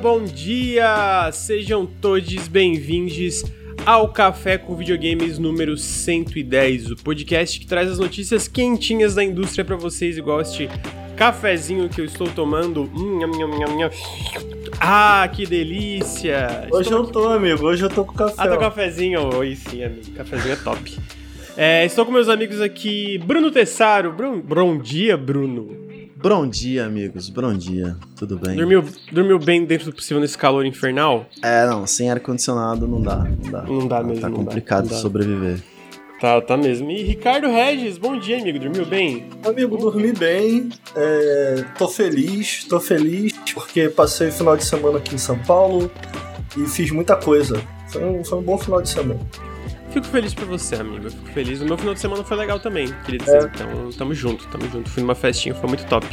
bom dia! Sejam todos bem-vindos ao Café com Videogames número 110, o podcast que traz as notícias quentinhas da indústria para vocês, igual este cafezinho que eu estou tomando. Hum. Ah, que delícia! Hoje Estou eu tô, amigo. Hoje eu tô com café. Ah, ó. cafezinho. Oi, sim, amigo. Cafezinho é top. É, estou com meus amigos aqui, Bruno Tessaro. Bom dia, Bruno. Bom dia, amigos. Bom dia. Tudo bem? Dormiu, dormiu bem dentro do possível nesse calor infernal? É, não, sem ar-condicionado não dá. Não dá, Não dá mesmo, Tá não dá, complicado não dá. sobreviver. Tá, tá mesmo. E Ricardo Regis, bom dia, amigo. Dormiu bem? Amigo, dormi bem. é, tô feliz. Tô feliz porque passei o final de semana aqui em São Paulo e fiz muita coisa. Foi um, foi um bom final de semana. Fico feliz por você, amigo. Eu fico feliz. O meu final de semana foi legal também, queria dizer. É. Então, tamo junto, tamo junto. Fui numa festinha, foi muito top.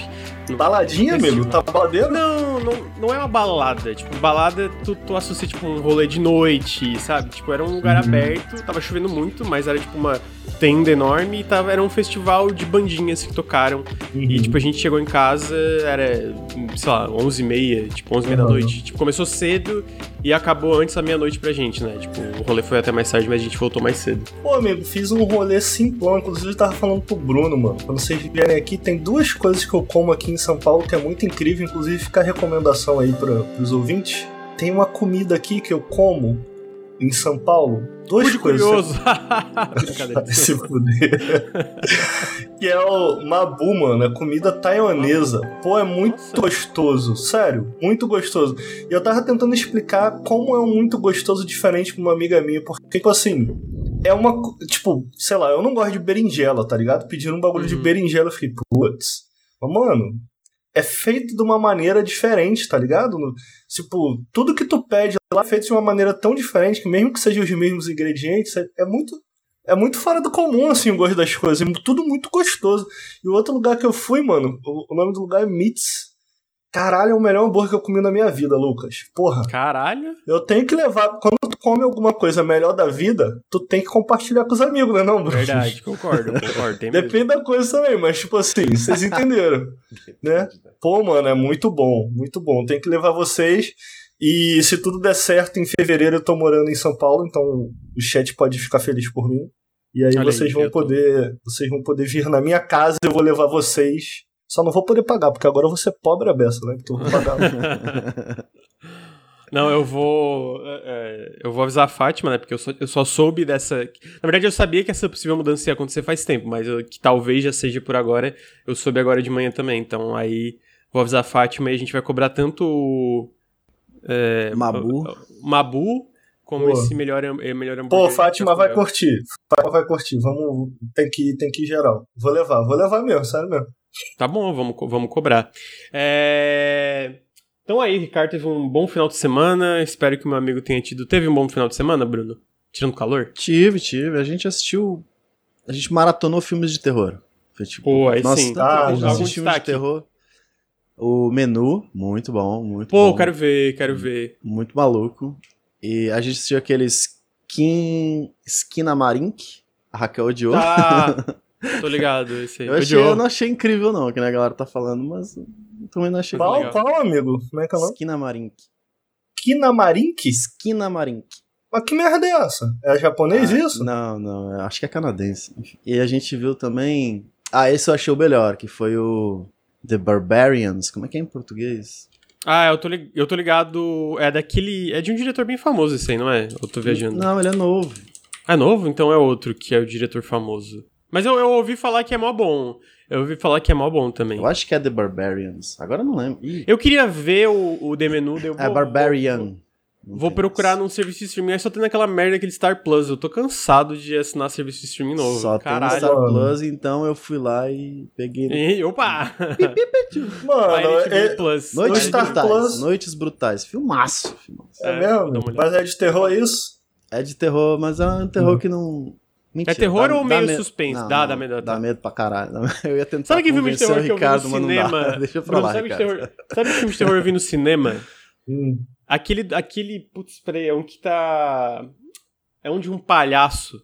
Baladinha, amigo? Tá baladeiro? Não, não, não é uma balada. Tipo, balada tu, tu associa, tipo, um rolê de noite, sabe? Tipo, era um lugar Uhum. aberto, tava chovendo muito, mas era tipo uma tenda enorme e tava, era um festival de bandinhas que tocaram. Uhum. E, tipo, a gente chegou em casa, era, sei lá, 11h30, tipo, 11h30 da Uhum. noite. Tipo, começou cedo e acabou antes da meia-noite pra gente, né? Tipo, o rolê foi até mais tarde, mas a gente voltou mais cedo. Pô, amigo, fiz um rolê simplão. Inclusive, eu tava falando pro Bruno, mano. Quando vocês vierem aqui, tem duas coisas que eu como aqui em São Paulo que é muito incrível. Inclusive, fica a recomendação aí pra, pros ouvintes. Tem uma comida aqui que eu como em São Paulo. Duas Fui coisas. curioso. Se fuder. que é o Mabu, mano. É comida taiwanesa. Pô, é muito Nossa. gostoso. Sério, muito gostoso. E eu tava tentando explicar como é um muito gostoso diferente pra uma amiga minha. Porque, tipo assim, é uma. Tipo, sei lá, eu não gosto de berinjela, tá ligado? Pediram um bagulho de Uhum. berinjela. Eu fiquei, putz. Mano. É feito de uma maneira diferente, tá ligado? Tipo, tudo que tu pede lá é feito de uma maneira tão diferente que mesmo que sejam os mesmos ingredientes, é, é muito é muito fora do comum, assim, o gosto das coisas. É tudo muito gostoso. E o outro lugar que eu fui, mano, o, o nome do lugar é Meats. Caralho, é o melhor hambúrguer que eu comi na minha vida, Lucas. Porra, Caralho. eu tenho que levar. Quando tu come alguma coisa melhor da vida, tu tem que compartilhar com os amigos, né, não, Bruno? Verdade, concordo, concordo. Depende da coisa também, mas, tipo assim, vocês entenderam, né? Pô, mano, é muito bom, muito bom. Tem que levar vocês. E se tudo der certo, em fevereiro eu tô morando em São Paulo, então o chat pode ficar feliz por mim. E aí Olha aí, vocês vão eu tô- poder. Vocês vão poder vir na minha casa, eu vou levar vocês. Só não vou poder pagar, porque agora eu vou ser pobre a beça, né? Eu vou pagar. Não, eu vou. é, é, eu vou avisar a Fátima, né? Porque eu só, eu só soube dessa. Na verdade, eu sabia que essa possível mudança ia acontecer faz tempo, mas eu- que talvez já seja por agora. Eu soube agora de manhã também. Então aí vou avisar a Fátima e a gente vai cobrar tanto o. é, Mabu. o- o Mabu como Pô. esse melhor, ham- é, melhor hambúrguer. Pô, Fátima vai curtir. Fátima vai curtir. Vamos. Tem que ir, tem que ir geral. Vou levar, vou levar mesmo, sério mesmo. Tá bom, vamos, vamos cobrar. É... Então aí, Ricardo teve um bom final de semana. Espero que o meu amigo tenha tido. Teve um bom final de semana, Bruno? Tirando calor? tive, tive. A gente assistiu. A gente maratonou filmes de terror. Foi tipo. Pô, aí nossa, sim. Ah, a gente assistiu filmes de terror. O menu, muito bom, muito Pô, bom. quero ver, quero ver. Muito maluco. E a gente assistiu aqueles Skin. Esquina Marink. A Raquel odiou. Tá. Tô ligado, esse aí. Eu, achei, eu não achei incrível, não, que a galera tá falando, mas também não achei Qual, legal. qual, amigo? Como é que é o nome? Esquina Marink. Kinamarink? Esquina Marink. Mas que merda é essa? É japonês Ah, isso? Não, não, acho que é canadense. E a gente viu também. Ah, esse eu achei o melhor, que foi o The Barbarians. Como é que é em português? Ah, eu tô, lig- eu tô ligado. É daquele. É de um diretor bem famoso esse aí, não é? Eu tô viajando. Não, ele é novo. É novo? Então é outro que é o diretor famoso. Mas eu, eu ouvi falar que é mó bom. Eu ouvi falar que é mó bom também. Eu acho que é The Barbarians. Agora eu não lembro. Ih, Eu queria ver o, o The Menu. Eu é vou, Barbarian. Vou, vou tem procurar num serviço de streaming. Aí só tem aquela merda aquele Star Plus. Eu tô cansado de assinar serviço de streaming novo. Só tem no Caralho. Star mano. Plus, então eu fui lá e peguei. E, opa! Mano, é, Plus. Noites No Star Brutais. Plus- Noites Brutais. Filmaço. filmaço. é É, mesmo? Mas é de terror isso? É de terror, mas é um terror que não. Mentira, É terror dá- ou meio medo. suspense? Não, Dá, não, dá medo, Dá tá. medo pra caralho. Eu ia tentar Sabe que filme de terror que eu vi no cinema? Deixa eu pra Bruno, lá, sabe, que Ricardo. terror, sabe que filme de terror eu vi no cinema? Hum. Aquele, aquele, putz, peraí, é um que tá... É um de um palhaço.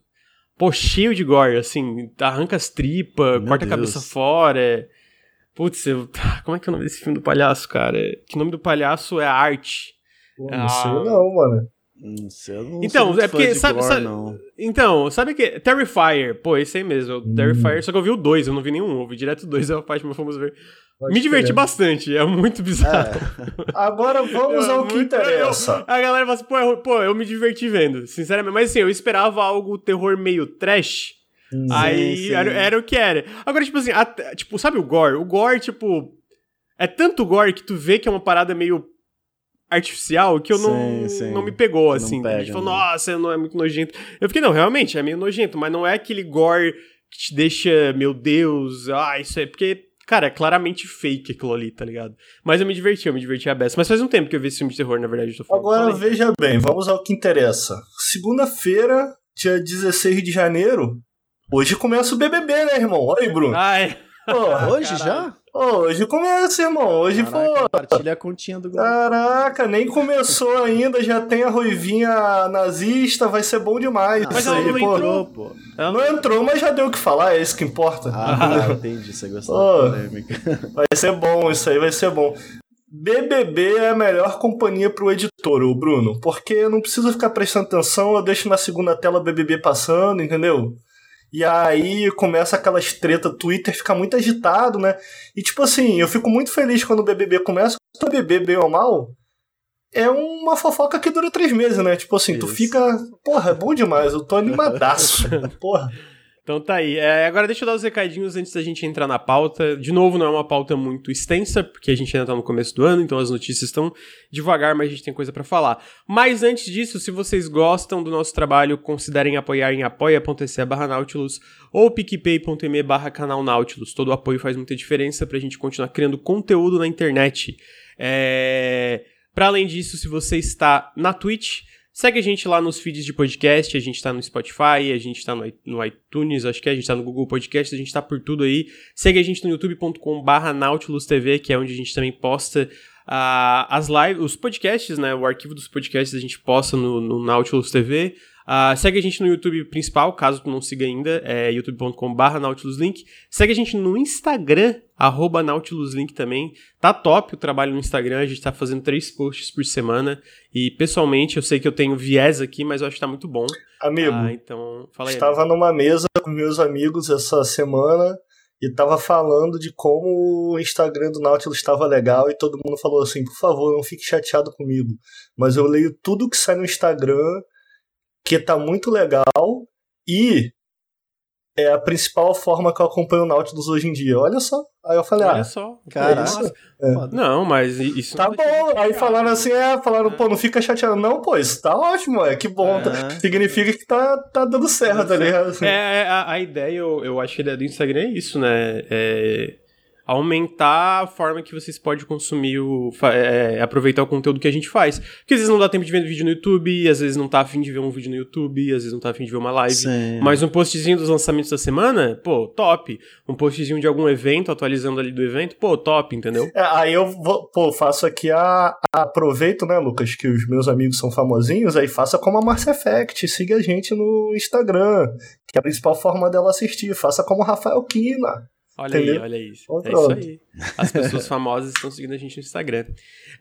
Pô, cheio de gore, assim, arranca as tripas, corta a Deus. cabeça fora. Putz, eu... como é que é o nome desse filme do palhaço, cara? Que o nome do palhaço é Arte. Pô, não ah. sei não, mano. Não eu não então, é porque, sabe, gore, sabe não. Então, sabe que Terrifier, pô, esse aí mesmo, Hum. Terrifier, só que eu vi o 2, eu não vi nenhum, eu vi direto o 2, é a parte que fomos ver. Pode Me diverti crer. bastante, é muito bizarro. É, Agora vamos É ao que interessa. A galera fala assim, pô, eu, pô, eu me diverti vendo, sinceramente. Mas assim, eu esperava algo terror meio trash. Hum. aí sim. Era, era o que era. Agora, tipo assim, até- tipo, sabe o gore? O gore, tipo. É tanto gore que tu vê que é uma parada meio artificial que eu não, Sim, sim. não me pegou, Não assim. pega, tipo, né? nossa, não é muito nojento. Eu fiquei, não, realmente, é meio nojento, mas não é aquele gore que te deixa, meu Deus, ah, isso é. Porque, cara, é claramente fake aquilo ali, tá ligado? Mas eu me diverti, eu me diverti a beça. Mas faz um tempo que eu vi esse filme de terror, na verdade, eu tô falando. Agora veja bem, vamos ao que interessa. Segunda-feira, dia 16 de janeiro, hoje começa o BBB, né, irmão? Olha aí, Bruno. Ai, Hoje já? hoje começa, irmão. Hoje, pô. Caraca, compartilha a continha do. Caraca, nem começou ainda, já tem a ruivinha nazista, vai ser bom demais. Mas isso ela aí, não pô. entrou. pô. ela Não entrou, mas já deu o que falar, é isso que importa. Ah, entendi, você gostou Ô. da polêmica. Vai ser bom, isso aí vai ser bom. BBB é a melhor companhia pro editor, ô Bruno, porque não preciso ficar prestando atenção, eu deixo na segunda tela BBB passando, entendeu? E aí começa aquelas treta, Twitter fica muito agitado, né? E tipo assim, eu fico muito feliz quando o BBB começa, o BBB bem ou mal, é uma fofoca que dura três meses, né? Tipo assim, tu Isso. fica, porra, é bom demais, eu tô animadaço, porra. Então tá aí. É, agora deixa eu dar os recadinhos antes da gente entrar na pauta. De novo, não é uma pauta muito extensa, porque a gente ainda tá no começo do ano, então as notícias estão devagar, mas a gente tem coisa pra falar. Mas antes disso, se vocês gostam do nosso trabalho, considerem apoiar em apoia.se barra Nautilus ou picpay.me barra canal Nautilus. Todo o apoio faz muita diferença pra gente continuar criando conteúdo na internet. É... Para além disso, se você está na Twitch, segue a gente lá nos feeds de podcast, a gente tá no Spotify, a gente tá no iTunes, acho que é, a gente tá no Google Podcast, a gente tá por tudo aí. Segue a gente no youtube.com barra Nautilus TV, que é onde a gente também posta ah, as lives, os podcasts, né? O arquivo dos podcasts a gente posta no, no Nautilus TV. Ah, segue a gente no YouTube principal, caso tu não siga ainda, é youtube.com.br NautilusLink. Segue a gente no Instagram, arroba NautilusLink também. Tá top o trabalho no Instagram, a gente tá fazendo três posts por semana. E pessoalmente, eu sei que eu tenho viés aqui, mas eu acho que tá muito bom. Amigo, Ah, então, fala aí. Estava numa mesa com meus amigos essa semana e estava falando de como o Instagram do Nautilus estava legal e todo mundo falou assim, por favor, não fique chateado comigo, mas eu leio tudo que sai no Instagram que tá muito legal e é a principal forma que eu acompanho o Nautilus hoje em dia. Olha só. Aí eu falei, Olha ah, só. Caraca. Nossa. Foda. Não, mas isso tá bom. Aí falaram assim, é, falaram, pô, não fica chateado. Não, pô, isso tá ótimo, é que bom. tá- É. Significa que tá, tá dando certo, tá ligado? É, é, a, a ideia, eu, eu acho que a ideia do Instagram é isso, né? É aumentar a forma que vocês podem consumir o. fa- é, aproveitar o conteúdo que a gente faz. Porque às vezes não dá tempo de ver vídeo no YouTube, às vezes não tá afim de ver um vídeo no YouTube, às vezes não tá afim de ver uma live. Sim. Mas um postzinho dos lançamentos da semana, pô, top. Um postzinho de algum evento, atualizando ali do evento, pô, top, entendeu? É, aí eu vou, pô, faço aqui a, a- aproveito, né, Lucas, que os meus amigos são famosinhos, aí faça como a Márcia Effect, siga a gente no Instagram, que é a principal forma dela assistir, faça como o Rafael Kina. Olha aí, Entendeu? olha isso. É isso aí. As pessoas famosas estão seguindo a gente no Instagram.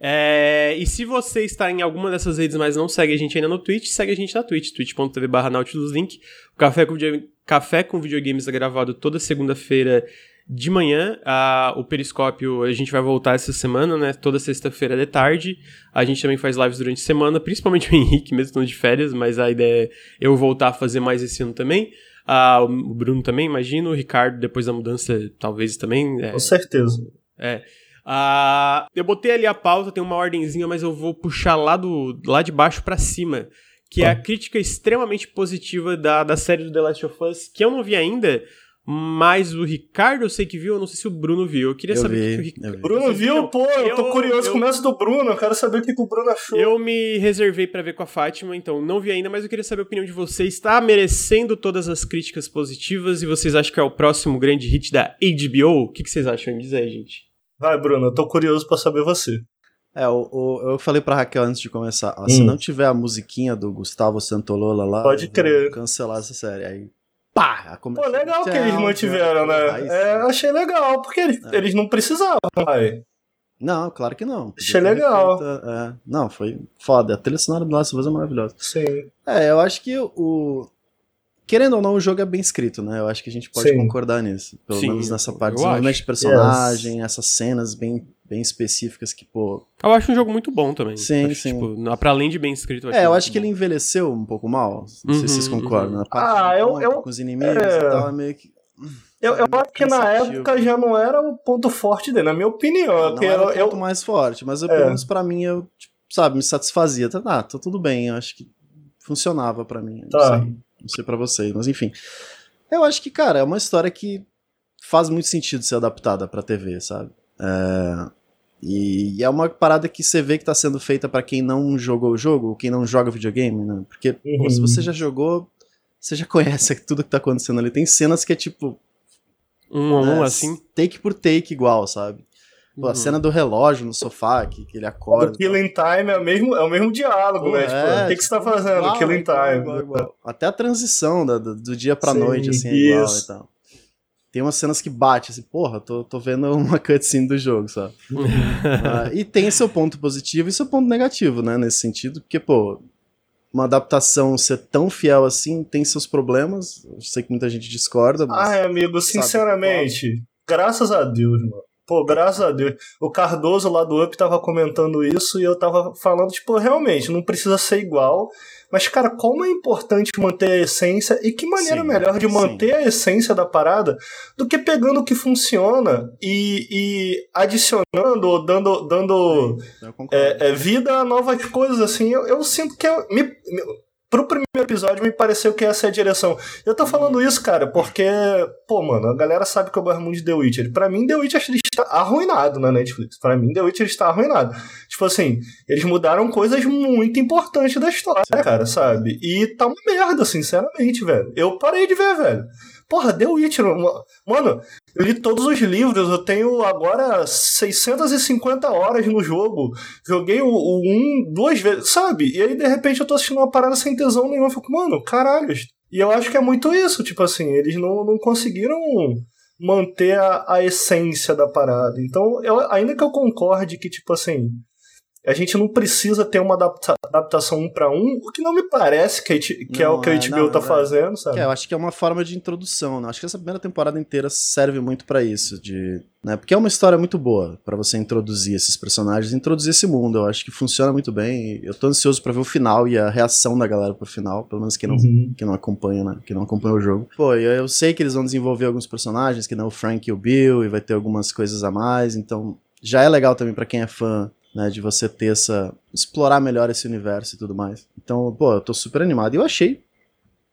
É, e se você está em alguma dessas redes, mas não segue a gente ainda no Twitch, segue a gente na Twitch, twitch.tv barra NautilusLink. O Café com, Café com Videogames é gravado toda segunda-feira de manhã. Ah, o Periscópio a gente vai voltar essa semana, né? Toda sexta-feira de tarde. A gente também faz lives durante a semana, principalmente o Henrique, mesmo estando de férias, mas a ideia é eu voltar a fazer mais esse ano também. Ah, o Bruno também, imagino. O Ricardo, depois da mudança, talvez também. é, Com certeza. é. Ah, eu botei ali a pauta, tem uma ordenzinha, mas eu vou puxar lá, do, lá de baixo pra cima. Que é a crítica extremamente positiva da, da série do The Last of Us, que eu não vi ainda, mas o Ricardo eu sei que viu, eu não sei se o Bruno viu. Eu queria Eu saber o que vi, o Ricardo. vi. Bruno viu? viram? Pô, eu tô Eu- curioso, eu- começa do Bruno, eu quero saber o que, que o Bruno achou. Eu me reservei pra ver com a Fátima, então não vi ainda, mas eu queria saber a opinião de vocês. Está merecendo todas as críticas positivas e vocês acham que é o próximo grande hit da HBO? O que, que vocês acham? Me diz aí, gente. Vai, Bruno, eu tô curioso pra saber você. É, o, o- eu falei pra Raquel antes de começar, ó, se Hum. não tiver a musiquinha do Gustavo Santolola lá, Pode crer. cancelar essa série. Aí, pá! Pô, legal que eles mantiveram, né? É, achei legal, porque eles, é. eles não precisavam, pai. Não, claro que não. Achei legal. é. Não, foi foda. A trilha sonora do Last of Us é maravilhosa. Sim. É, eu acho que o. Querendo ou não, o jogo é bem escrito, né? Eu acho que a gente pode Sim. concordar nisso. Pelo Sim, menos nessa parte. Desenvolvimento de personagem, yes. essas cenas bem, bem específicas que, pô. Eu acho um jogo muito bom também. Sim, acho, sim. Tipo, pra além de bem escrito. Eu é, eu acho que bom. ele envelheceu um pouco mal. Não uhum, sei se vocês uhum, concordam. Uhum. ah, eu, eu. Com os inimigos é... e tal, é meio que. Eu, eu acho que na época já não era o ponto forte dele, na minha opinião. Não era o ponto eu... mais forte, mas eu, é. pelo menos pra mim, eu, tipo, sabe, me satisfazia. Tá, tá tudo bem, eu acho que funcionava pra mim. Tá. Não sei, não sei pra vocês, mas enfim. Eu acho que, cara, é uma história que faz muito sentido ser adaptada pra TV, sabe? É... E é uma parada que você vê que tá sendo feita para quem não jogou o jogo, ou quem não joga videogame, né? Porque uhum. pô, se você já jogou, você já conhece tudo que tá acontecendo ali. Tem cenas que é tipo, um a um, é, assim? Take por take igual, sabe? Pô, a uhum. cena do relógio no sofá, que, que ele acorda. O Killing Time é o mesmo, é o mesmo diálogo, Pô, né? Tipo, é, o que, que você tá tipo, fazendo? Igual, Killing igual, Time. Igual, igual. Até a transição do, do dia pra Sim, noite, assim, é igual e tal. Tem umas cenas que bate, assim, porra, tô, tô vendo uma cutscene do jogo, sabe? uh, e tem seu ponto positivo e seu ponto negativo, né? Nesse sentido, porque, pô, uma adaptação ser tão fiel assim tem seus problemas. Eu sei que muita gente discorda, mas. Ai, amigo, sinceramente, graças a Deus, mano. Pô, graças a Deus. O Cardoso lá do Up tava comentando isso e eu tava falando, tipo, realmente, não precisa ser igual. Mas, cara, como é importante manter a essência e que maneira sim, melhor de manter sim. a essência da parada do que pegando o que funciona e, e adicionando ou dando, dando é, é, vida a novas coisas, assim. Eu, eu sinto que é, me, me pro primeiro episódio me pareceu que essa é a direção. Eu tô falando isso, cara, porque, pô, mano, a galera sabe que eu gosto muito de The Witcher. Pra mim, The Witcher está arruinado na Netflix. Pra mim, The Witcher está arruinado. Tipo assim, eles mudaram coisas muito importantes da história, cara, sabe? E tá uma merda, sinceramente, velho. Eu parei de ver, velho. Porra, The Witcher, mano, eu li todos os livros, eu tenho agora 650 horas no jogo. Joguei o, o 1 duas vezes, sabe? E aí, de repente, eu tô assistindo uma parada sem tesão nenhuma. Eu fico, mano, caralho. E eu acho que é muito isso, tipo assim, eles não, não conseguiram manter a, a essência da parada. Então, eu, ainda que eu concorde que, tipo assim, a gente não precisa ter uma adapta adaptação um para um, o que não me parece que, que não, é o que a HBO não, tá é, fazendo, sabe? É, eu acho que é uma forma de introdução, né? Acho que essa primeira temporada inteira serve muito para isso, de, né? Porque é uma história muito boa para você introduzir esses personagens, introduzir esse mundo. Eu acho que funciona muito bem. Eu tô ansioso para ver o final e a reação da galera pro final, pelo menos quem não, uhum. quem não acompanha, né? Quem não acompanha o jogo. Pô, eu, eu sei que eles vão desenvolver alguns personagens, que não o Frank e o Bill, e vai ter algumas coisas a mais, então já é legal também para quem é fã né, de você ter essa explorar melhor esse universo e tudo mais. Então, pô, eu tô super animado e eu achei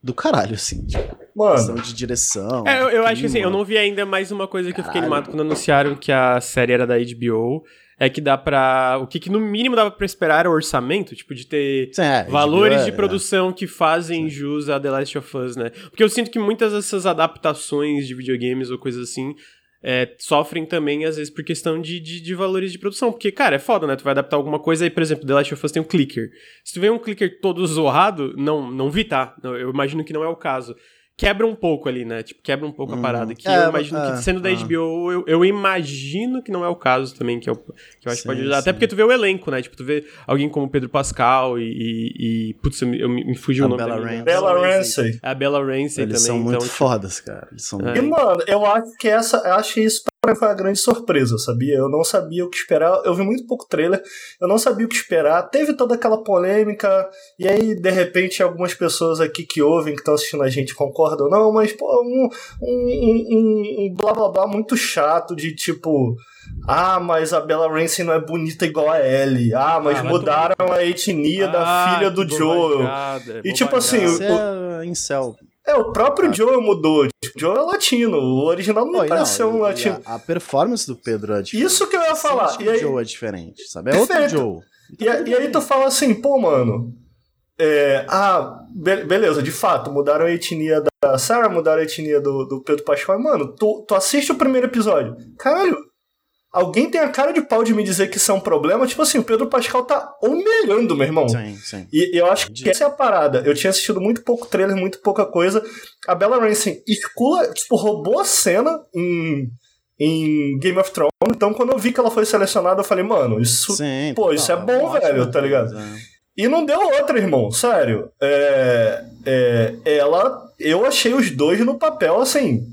do caralho assim, tipo, Mano. de direção. É, eu, eu acho que assim, eu não vi ainda mais uma coisa que caralho. eu fiquei animado quando anunciaram que a série era da HBO. É que dá pra. O que, que no mínimo dava pra esperar era o orçamento, tipo, de ter Sim, é, valores HBO, de é, produção é. que fazem Sim. jus a The Last of Us, né? Porque eu sinto que muitas dessas adaptações de videogames ou coisas assim é, sofrem também, às vezes, por questão de, de, de, valores de produção. Porque, cara, é foda, né? Tu vai adaptar alguma coisa aí, por exemplo, The Last of Us tem um clicker. Se tu vê um clicker todo zoado, não, não vi, tá? Eu imagino que não é o caso quebra um pouco ali, né? Tipo, quebra um pouco uhum. a parada. Que é, eu imagino é, que, sendo da HBO, eu, eu, imagino que não é o caso também, que, eu, que eu acho sim, que pode ajudar. Sim. Até porque tu vê o elenco, né? Tipo, tu vê alguém como Pedro Pascal e. e, e putz, eu, eu me fugiu o nome Bella Ramsey. Bella Ramsey. A Bella Ramsey Eles também. são muito então, tipo, fodas, cara. Eles são é. E, mano, eu acho que essa. Eu acho isso foi a grande surpresa, sabia? Eu não sabia o que esperar. Eu vi muito pouco trailer, eu não sabia o que esperar. Teve toda aquela polêmica, e aí, de repente, algumas pessoas aqui que ouvem, que estão assistindo a gente, concordam, não, mas, pô, um, um, um, um blá blá blá muito chato de tipo. Ah, mas a Bella Ramsey não é bonita igual a Ellie. Ah, mas ah, mudaram a etnia ah, da filha do Joel. e tipo assim. Você o, é incel. É, o próprio ah. Joe mudou. Tipo, Joe é latino. O original não Oi, parece ser um latino. A, a, performance do Pedro é diferente. Isso que eu ia falar. E aí... O Joe é diferente, sabe? É Perfeito. outro Joe. E, e, aí tu fala assim, pô, mano. É, ah, be beleza, de fato, mudaram a etnia da Sarah, mudaram a etnia do, do Pedro Pascal. Mano, tu, tu assiste o primeiro episódio. Caralho, alguém tem a cara de pau de me dizer que isso é um problema, tipo assim, o Pedro Pascal tá humilhando, meu irmão. Sim, sim. E eu acho que essa é a parada. Eu tinha assistido muito pouco trailer, muito pouca coisa. A Bella Ramsey escula, tipo, roubou a cena em, em Game of Thrones. Então, quando eu vi que ela foi selecionada, eu falei, mano, isso, Sim, pô, isso é bom, velho, tá ligado? É. E não deu outra, irmão, sério. É, é, ela, eu achei os dois no papel, assim,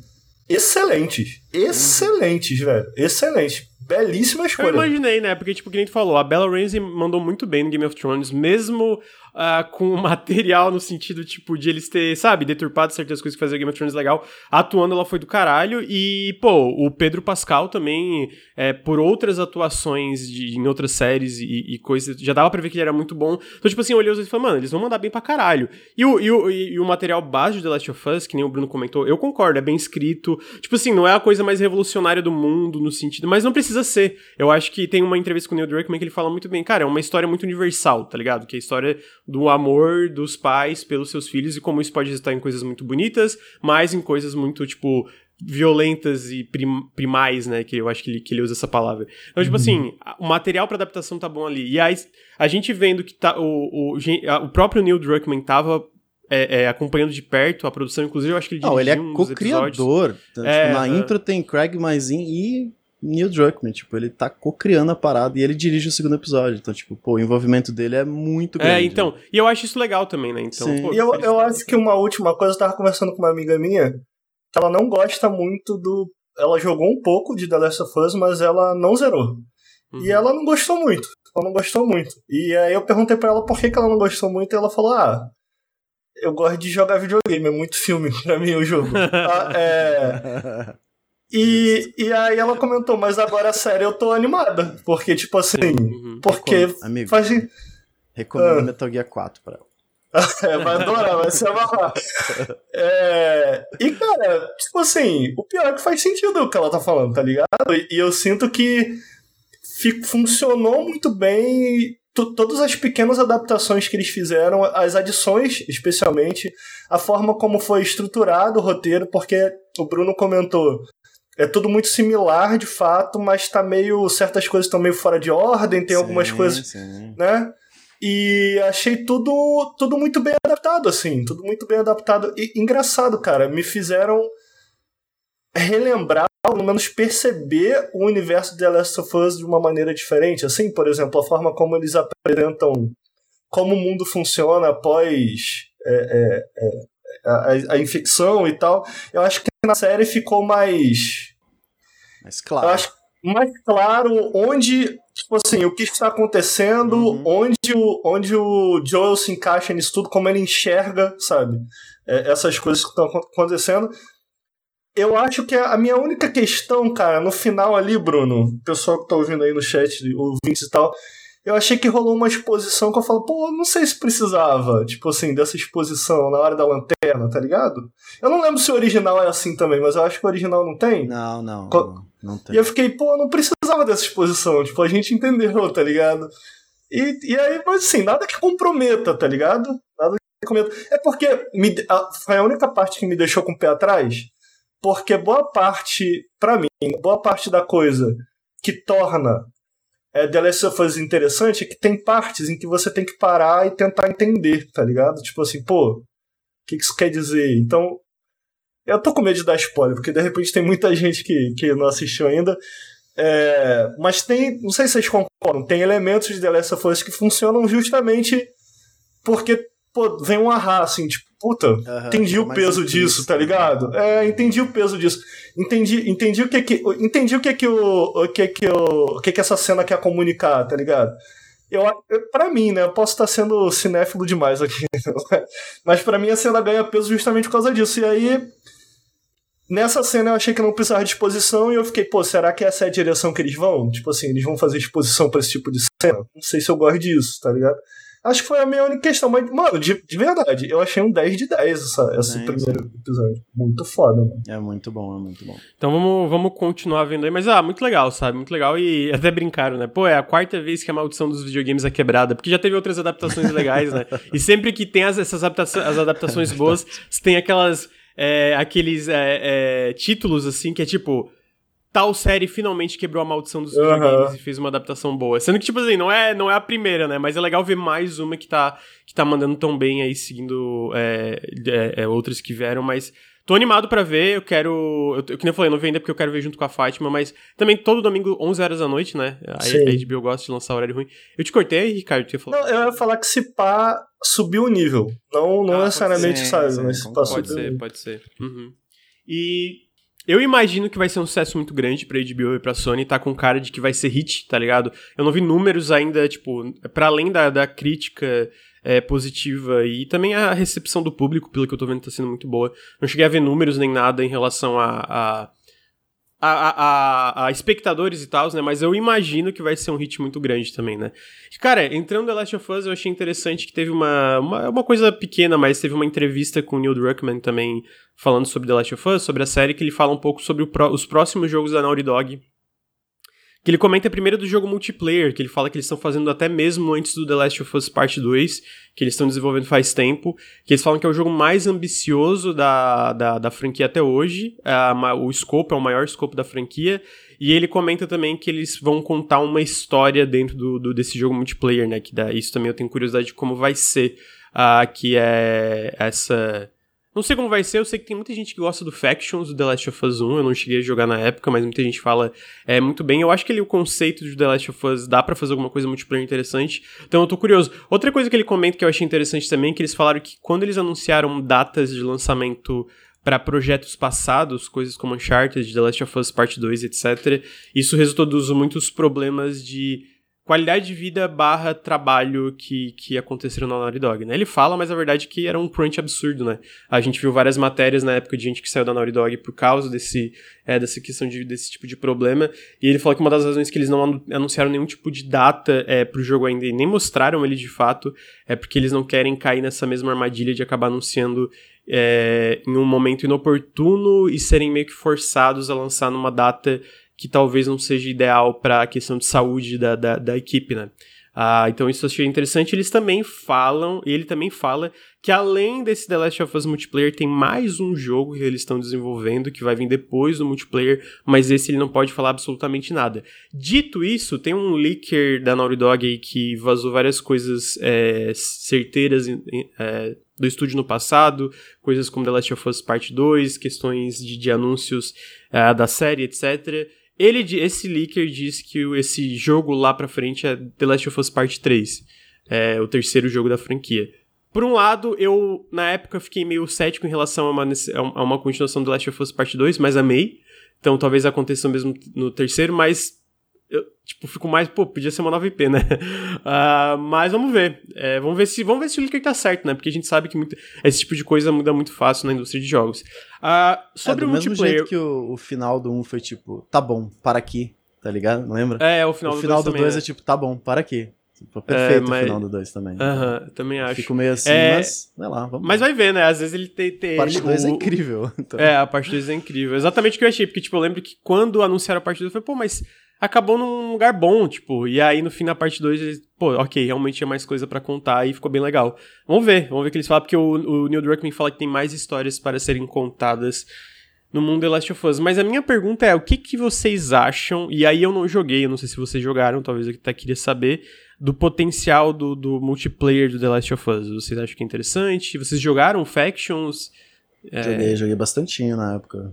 excelentes. Excelentes, velho. Excelentes. Belíssima Eu escolha. imaginei, né? Porque, tipo, que nem tu falou, a Bella Ramsey mandou muito bem no Game of Thrones, mesmo ah, com material no sentido, tipo, de eles ter, sabe, deturpado certas coisas que faziam o Game of Thrones legal. Atuando, ela foi do caralho. E, pô, o Pedro Pascal também, é, por outras atuações de, em outras séries e, e coisas, já dava pra ver que ele era muito bom. Então, tipo assim, eu olhei os dois e falei, mano, eles vão mandar bem pra caralho. E o, e o, e, o material base de The Last of Us, que nem o Bruno comentou, eu concordo, é bem escrito. Tipo assim, não é a coisa mais revolucionária do mundo no sentido, mas não precisa ser. Eu acho que tem uma entrevista com o Neil Druckmann que ele fala muito bem, cara, é uma história muito universal, tá ligado? Que a história do amor dos pais pelos seus filhos e como isso pode resultar em coisas muito bonitas, mas em coisas muito, tipo, violentas e prim, primais, né? Que eu acho que ele, que ele usa essa palavra. Então, tipo assim, a- o material pra adaptação tá bom ali. E aí, a gente vendo que tá, o, o, o próprio Neil Druckmann tava é, é, acompanhando de perto a produção, inclusive eu acho que ele Não, ele é dirigiu co-criador. Então, É, tipo, na aham. intro tem Craig Mazin e Neil Druckmann. Tipo, ele tá co-criando a parada e ele dirige o segundo episódio. Então, tipo, pô, o envolvimento dele é muito grande. É, então, e eu acho isso legal também, né? Então, Sim. pô, E eu, eu acho que uma última coisa, eu tava conversando com uma amiga minha, que ela não gosta muito do. Ela jogou um pouco de The Last of Us, mas ela não zerou. Uhum. E ela não gostou muito. Ela não gostou muito. E aí eu perguntei pra ela por que, que ela não gostou muito, e ela falou: Ah, eu gosto de jogar videogame, é muito filme pra mim o jogo. Ah, é, e, e aí ela comentou, mas agora a série eu tô animada. Porque, tipo assim. Uhum. Porque Amigo, faz. recomendo Ah. Metal Gear 4 pra ela. É, vai adorar, vai se amarrar. É, e, cara, tipo assim, o pior é que faz sentido o que ela tá falando, tá ligado? E, e eu sinto que fi- funcionou muito bem to- todas as pequenas adaptações que eles fizeram, as adições, especialmente, a forma como foi estruturado o roteiro, porque o Bruno comentou. É tudo muito similar, de fato, mas tá meio. certas coisas estão meio fora de ordem, tem algumas Sim, coisas sim. né? E achei tudo, tudo muito bem adaptado, assim, tudo muito bem adaptado. E engraçado, cara, me fizeram relembrar, pelo menos perceber o universo de The Last of Us de uma maneira diferente. Assim, por exemplo, a forma como eles apresentam como o mundo funciona após é, é, é, a, a infecção e tal. Eu acho que na série ficou mais Mas claro. eu acho mais claro onde, tipo assim, o que está acontecendo, Uhum. onde, o, onde o Joel se encaixa nisso tudo, como ele enxerga, sabe? É, essas coisas que estão acontecendo. Eu acho que a minha única questão, cara, no final ali, Bruno, o pessoal que tá ouvindo aí no chat, ouvintes e tal, eu achei que rolou uma exposição que eu falo, pô, não sei se precisava, tipo assim, dessa exposição na hora da lanterna, tá ligado? Eu não lembro se o original é assim também, mas eu acho que o original não tem. Não, não, Co- não, tem. E eu fiquei, pô, não precisava dessa exposição. Tipo, a gente entendeu, tá ligado? E, e aí, mas assim, nada que comprometa, tá ligado? Nada que comprometa. É porque me, a, foi a única parte que me deixou com o pé atrás. Porque boa parte, pra mim, boa parte da coisa que torna é, The Last of Us interessante é que tem partes em que você tem que parar e tentar entender, tá ligado? Tipo assim, pô, o que, que isso quer dizer? Então, eu tô com medo de dar spoiler, porque de repente tem muita gente que, que não assistiu ainda. É, mas tem, não sei se vocês concordam, tem elementos de The Last of Us que funcionam justamente porque, pô, vem um ahá, assim, tipo, puta, Aham, entendi o peso disso, tá ligado? É, entendi o peso disso. Entendi, entendi o que que, entendi o que que o, o que que o, o que que essa cena quer comunicar, tá ligado? Eu, eu, pra mim, né, eu posso estar sendo cinéfilo demais aqui, mas pra mim a cena ganha peso justamente por causa disso. E aí, nessa cena eu achei que não precisava de exposição e eu fiquei, pô, será que essa é a direção que eles vão? Tipo assim, eles vão fazer exposição pra esse tipo de cena? Não sei se eu gosto disso, tá ligado? Acho que foi a minha única questão, mas, mano, de, de verdade, eu achei um 10 de 10 essa, esse primeiro episódio. Muito foda, mano. É muito bom, é muito bom. Então vamos, vamos continuar vendo aí. Mas, ah, muito legal, sabe? Muito legal. E até brincaram, né? Pô, é a quarta vez que a maldição dos videogames é quebrada. Porque já teve outras adaptações legais, né? E sempre que tem as, essas adaptações, as adaptações boas, tem aquelas. é, aqueles é, é, títulos, assim, que é tipo. Tal série finalmente quebrou a maldição dos uhum. videogames e fez uma adaptação boa. Sendo que, tipo assim, não é, não é a primeira, né? Mas é legal ver mais uma que tá, que tá mandando tão bem aí, seguindo é, é, é outras que vieram, mas Tô animado para ver, eu quero. Eu, que nem eu falei, não vem ainda porque eu quero ver junto com a Fátima, mas também todo domingo, 11 horas da noite, né? A, a HBO gosta de lançar horário ruim. Eu te cortei, Ricardo, tu ia falar. Não, eu ia falar que se pá subiu o nível. Não, não ah, necessariamente, ser, sabe? Mas se pá Pode ser, pode ser. Uhum. E eu imagino que vai ser um sucesso muito grande pra HBO e pra Sony, tá com cara de que vai ser hit, tá ligado? Eu não vi números ainda, tipo, para além da, da crítica é, positiva e também a recepção do público, pelo que eu tô vendo, tá sendo muito boa. Não cheguei a ver números nem nada em relação a, a a, a, a, espectadores e tal, né? Mas eu imagino que vai ser um hit muito grande também, né? Cara, entrando The Last of Us, eu achei interessante que teve uma, uma, uma coisa pequena, mas teve uma entrevista com o Neil Druckmann também falando sobre The Last of Us, sobre a série, que ele fala um pouco sobre pro, os próximos jogos da Naughty Dog que ele comenta primeiro do jogo multiplayer, que ele fala que eles estão fazendo até mesmo antes do The Last of Us Part 2, que eles estão desenvolvendo faz tempo, que eles falam que é o jogo mais ambicioso da, da, da franquia até hoje, é o escopo é o maior escopo da franquia, e ele comenta também que eles vão contar uma história dentro do, do desse jogo multiplayer, né, que dá, isso também eu tenho curiosidade de como vai ser, uh, que é essa não sei como vai ser, eu sei que tem muita gente que gosta do Factions do The Last of Us 1, eu não cheguei a jogar na época, mas muita gente fala é, muito bem. Eu acho que ele, o conceito de The Last of Us dá para fazer alguma coisa multiplayer interessante, então eu tô curioso. Outra coisa que ele comenta que eu achei interessante também, que eles falaram que quando eles anunciaram datas de lançamento para projetos passados, coisas como Uncharted, The Last of Us Part 2, etc., isso resultou dos muitos problemas de qualidade de vida barra trabalho que, que aconteceram na Naughty Dog, né? Ele fala, mas a verdade é que era um crunch absurdo, né? A gente viu várias matérias na época de gente que saiu da Naughty Dog por causa desse, é, dessa questão de, desse tipo de problema, e ele falou que uma das razões que eles não anunciaram nenhum tipo de data é, pro jogo ainda e nem mostraram ele de fato é porque eles não querem cair nessa mesma armadilha de acabar anunciando é, em um momento inoportuno e serem meio que forçados a lançar numa data que talvez não seja ideal para a questão de saúde da, da, da equipe, né? Ah, então isso eu achei interessante. Eles também falam, ele também fala que além desse The Last of Us multiplayer, tem mais um jogo que eles estão desenvolvendo que vai vir depois do multiplayer, mas esse ele não pode falar absolutamente nada. Dito isso, tem um leaker da Naughty Dog aí que vazou várias coisas é, certeiras é, do estúdio no passado, coisas como The Last of Us Part 2, questões de, de anúncios é, da série, etc. Ele, esse leaker diz que esse jogo lá pra frente é The Last of Us Part 3. É o terceiro jogo da franquia. Por um lado, eu, na época, fiquei meio cético em relação a uma, a uma continuação do The Last of Us Part 2, mas amei. Então talvez aconteça mesmo no terceiro, mas eu, tipo, fico mais, pô, podia ser uma nova IP, né? Uh, mas vamos ver. É, vamos ver se vamos ver se o Licker tá certo, né? Porque a gente sabe que muito, esse tipo de coisa muda muito fácil na indústria de jogos. Uh, sobre é, do o multiplayer. Mesmo jeito que o, o, final do 1 foi tipo, tá bom, para aqui, tá ligado? Lembra? É, o final o do final 2 do 2 é, é tipo, tá bom, para aqui. Tipo, perfeito é, mas... o final do 2 também. Aham, uh -huh, também acho. Fico meio assim, é... mas vai lá, vamos Mas vai ver, né? Às vezes ele tem. tem a parte 2 o... é incrível. Então. É, a parte 2 é incrível. Exatamente o que eu achei, porque, tipo, eu lembro que quando anunciaram a parte 2, eu falei, pô, mas acabou num lugar bom, tipo, e aí no fim da parte 2 eles, pô, ok, realmente tinha mais coisa para contar e ficou bem legal. Vamos ver, vamos ver o que eles falam, porque o, o Neil Druckmann fala que tem mais histórias para serem contadas no mundo The Last of Us. Mas a minha pergunta é, o que, que vocês acham, e aí eu não joguei, eu não sei se vocês jogaram, talvez eu até queria saber, do potencial do, do multiplayer do The Last of Us. Vocês acham que é interessante? Vocês jogaram Factions? É... Joguei, joguei bastantinho na época.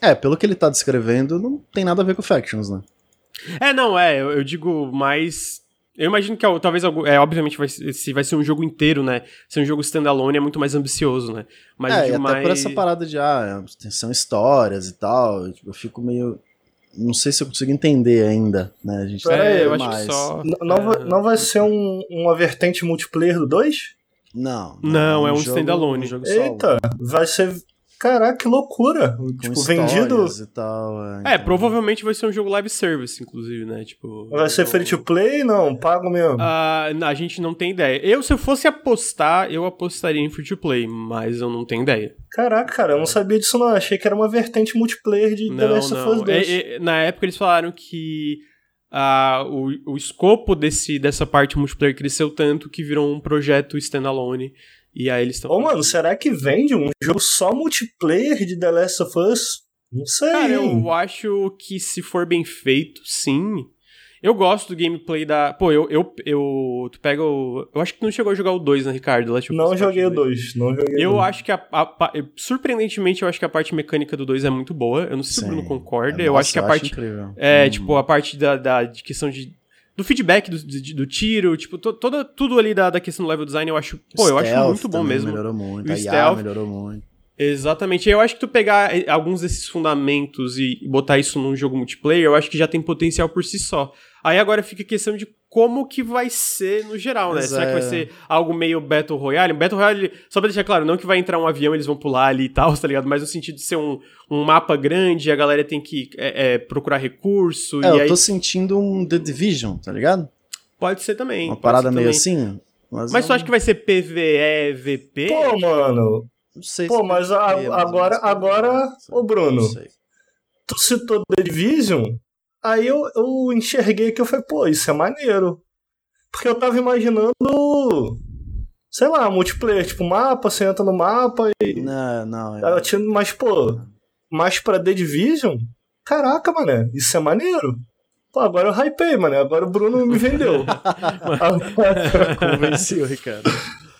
É, pelo que ele tá descrevendo, não tem nada a ver com Factions, né? É, não, é, eu, eu digo mais. Eu imagino que talvez, é, obviamente, vai, se vai ser um jogo inteiro, né? Ser um jogo standalone é muito mais ambicioso, né? Mas é, e até mais... por essa parada de, ah, são histórias e tal, eu, tipo, eu fico meio... Não sei se eu consigo entender ainda, né? A gente Pera aí, eu mais. acho que só... Não, é... vai, não vai ser um, uma vertente multiplayer do 2? Não, não. Não, é um, jogo, standalone. Um jogo Eita, vai ser Caraca, que loucura. Com tipo, vendido. E tal, é, é então... é, provavelmente vai ser um jogo live service, inclusive, né? Tipo. Vai ser free to play? Não, pago mesmo. Uh, a gente não tem ideia. Eu, se eu fosse apostar, eu apostaria em free to play, mas eu não tenho ideia. Caraca, cara, eu não sabia disso, não. Achei que era uma vertente multiplayer de não, The Last of Us 2. É, é, na época eles falaram que. Uh, o, o escopo desse, dessa parte multiplayer cresceu tanto que virou um projeto standalone e aí eles estão. Ô, mano, será que vende um jogo só multiplayer de The Last of Us? Não sei. Cara, eu acho que se for bem feito, sim. Eu gosto do gameplay da. Pô, eu. eu, eu tu pega o. Eu acho que tu não chegou a jogar o 2, né, Ricardo? Last não joguei o 2. Não joguei Eu acho que a, a, a, Surpreendentemente, eu acho que a parte mecânica do 2 é muito boa. Eu não sei Sim. se o Bruno concorda. É, eu acho que a parte. É, hum. tipo, a parte da, da de questão de do feedback do, do, do, tiro, tipo, to, toda, tudo ali da, da questão do level design, eu acho, pô, eu acho muito bom mesmo. melhorou muito, o a stealth, melhorou muito. Exatamente. Eu acho que tu pegar eh, alguns desses fundamentos e botar isso num jogo multiplayer, eu acho que já tem potencial por si só. Aí agora fica a questão de como que vai ser no geral, né? Mas Será é... que vai é. ser algo meio Battle Royale? Battle Royale, só pra deixar claro, não que vai entrar um avião eles vão pular ali e tal, tá ligado? Mas no sentido de ser um, um mapa grande, a galera tem que é, é, procurar recurso. É, eu aí... tô sentindo um The Division, tá ligado? Pode ser também. Uma parada meio também. assim. Mas, mas tu acha que vai ser PVE, VP? Pô, mano. Não sei Pô, se mas a, agora, agora, ô Bruno, tu citou The Division, Aí eu, eu enxerguei que eu falei, pô, isso é maneiro. Porque eu tava imaginando, sei lá, multiplayer, tipo mapa, você entra no mapa e. Não, não. É... Eu tinha, mas, pô, mais pra The Division? Caraca, mané, isso é maneiro. Pô, agora eu hypei, mano. Agora o Bruno me vendeu. Convenceu, Ricardo.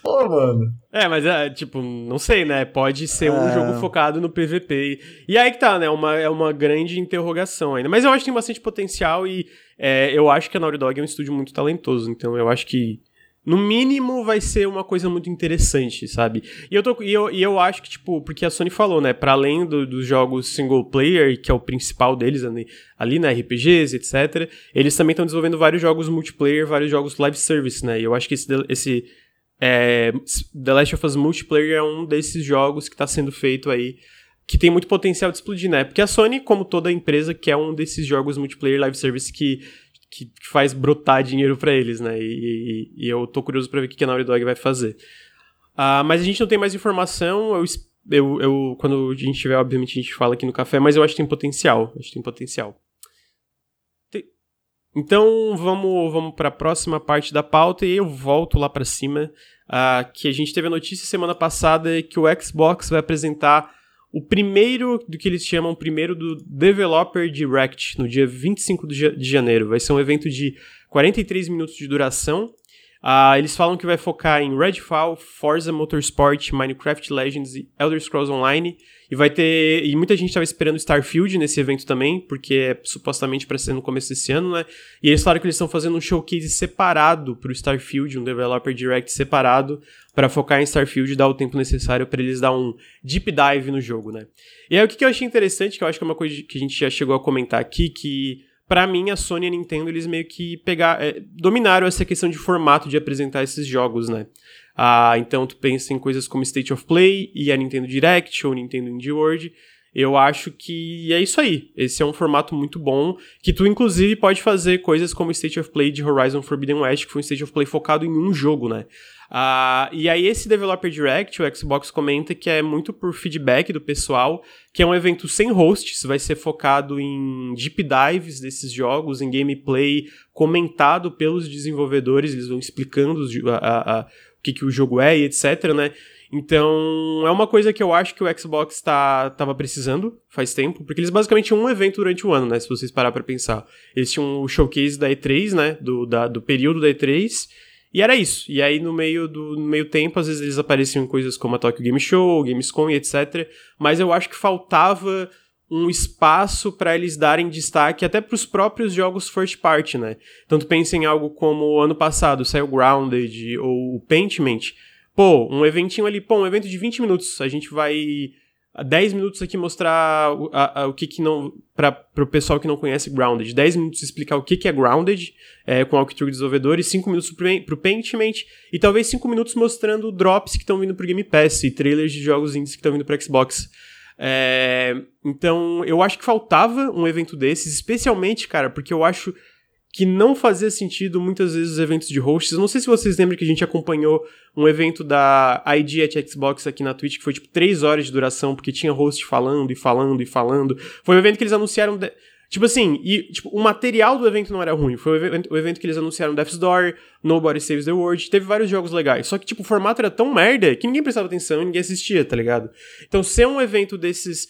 Pô, mano. É, mas é, tipo, não sei, né? Pode ser um é. jogo focado no PVP. E aí que tá, né? Uma, é uma grande interrogação ainda. Mas eu acho que tem bastante potencial e é, eu acho que a Naughty Dog é um estúdio muito talentoso. Então eu acho que, no mínimo, vai ser uma coisa muito interessante, sabe? E eu, tô, e eu, e eu acho que, tipo, porque a Sony falou, né? Pra além do, dos jogos single player, que é o principal deles ali, ali né? RPGs, etc. Eles também estão desenvolvendo vários jogos multiplayer, vários jogos live service, né? E eu acho que esse, esse é, The Last of Us Multiplayer é um desses jogos que está sendo feito aí, que tem muito potencial de explodir, né? Porque a Sony, como toda empresa, quer um desses jogos multiplayer live service que, que, que faz brotar dinheiro para eles, né? E, e, e, eu tô curioso para ver o que a Naughty Dog vai fazer. Uh, mas a gente não tem mais informação, eu, eu, eu, quando a gente tiver, obviamente, a gente fala aqui no café, mas eu acho que tem potencial, acho que tem potencial. Então vamos, vamos para a próxima parte da pauta e eu volto lá para cima. Uh, que a gente teve a notícia semana passada que o Xbox vai apresentar o primeiro do que eles chamam primeiro do Developer Direct no dia 25 de janeiro. Vai ser um evento de 43 minutos de duração. Uh, eles falam que vai focar em Redfall, Forza Motorsport, Minecraft Legends e Elder Scrolls Online. E vai ter. E muita gente estava esperando Starfield nesse evento também, porque é supostamente para ser no começo desse ano, né? E eles falaram que eles estão fazendo um showcase separado para o Starfield, um Developer Direct separado, para focar em Starfield e dar o tempo necessário para eles dar um deep dive no jogo, né? E aí o que, que eu achei interessante, que eu acho que é uma coisa que a gente já chegou a comentar aqui, que para mim a Sony e a Nintendo eles meio que pegar, é, dominaram essa questão de formato de apresentar esses jogos, né? Ah, então tu pensa em coisas como State of Play e a Nintendo Direct ou Nintendo Indie World. Eu acho que é isso aí. Esse é um formato muito bom, que tu inclusive pode fazer coisas como State of Play de Horizon Forbidden West, que foi um State of Play focado em um jogo, né? Uh, e aí esse Developer Direct, o Xbox comenta que é muito por feedback do pessoal, que é um evento sem hosts, vai ser focado em deep dives desses jogos, em gameplay comentado pelos desenvolvedores, eles vão explicando a, o que, que o jogo é e etc, né? Então, é uma coisa que eu acho que o Xbox tá, tava precisando faz tempo, porque eles basicamente tinham um evento durante o ano, né? Se vocês parar pra pensar. Eles tinham o showcase da E3, né? Do, da, do período da E3. E era isso. E aí, no meio do no meio tempo, às vezes eles apareciam em coisas como a Tokyo Game Show, Gamescom e etc. Mas eu acho que faltava um espaço para eles darem destaque até para os próprios jogos first party, né? Tu pensa em algo como ano passado saiu Grounded ou o Paintment. Pô, um eventinho ali, pô, um evento de 20 minutos. A gente vai 10 minutos aqui mostrar o, a, a, o que que não. para o pessoal que não conhece Grounded. 10 minutos explicar o que que é Grounded é, com walkthrough de desenvolvedores, 5 minutos para o Paintment e talvez 5 minutos mostrando drops que estão vindo para o Game Pass e trailers de jogos indies que estão vindo para Xbox. É, então, eu acho que faltava um evento desses, especialmente, cara, porque eu acho que não fazia sentido muitas vezes os eventos de hosts. Eu não sei se vocês lembram que a gente acompanhou um evento da ID at Xbox aqui na Twitch, que foi tipo 3 horas de duração, porque tinha host falando e falando e falando. Foi um evento que eles anunciaram. De... Tipo assim, e, tipo, o material do evento não era ruim. Foi o evento, o evento que eles anunciaram Death's Door, Nobody Saves the World, teve vários jogos legais. Só que, tipo, o formato era tão merda que ninguém prestava atenção e ninguém assistia, tá ligado? Então, ser um evento desses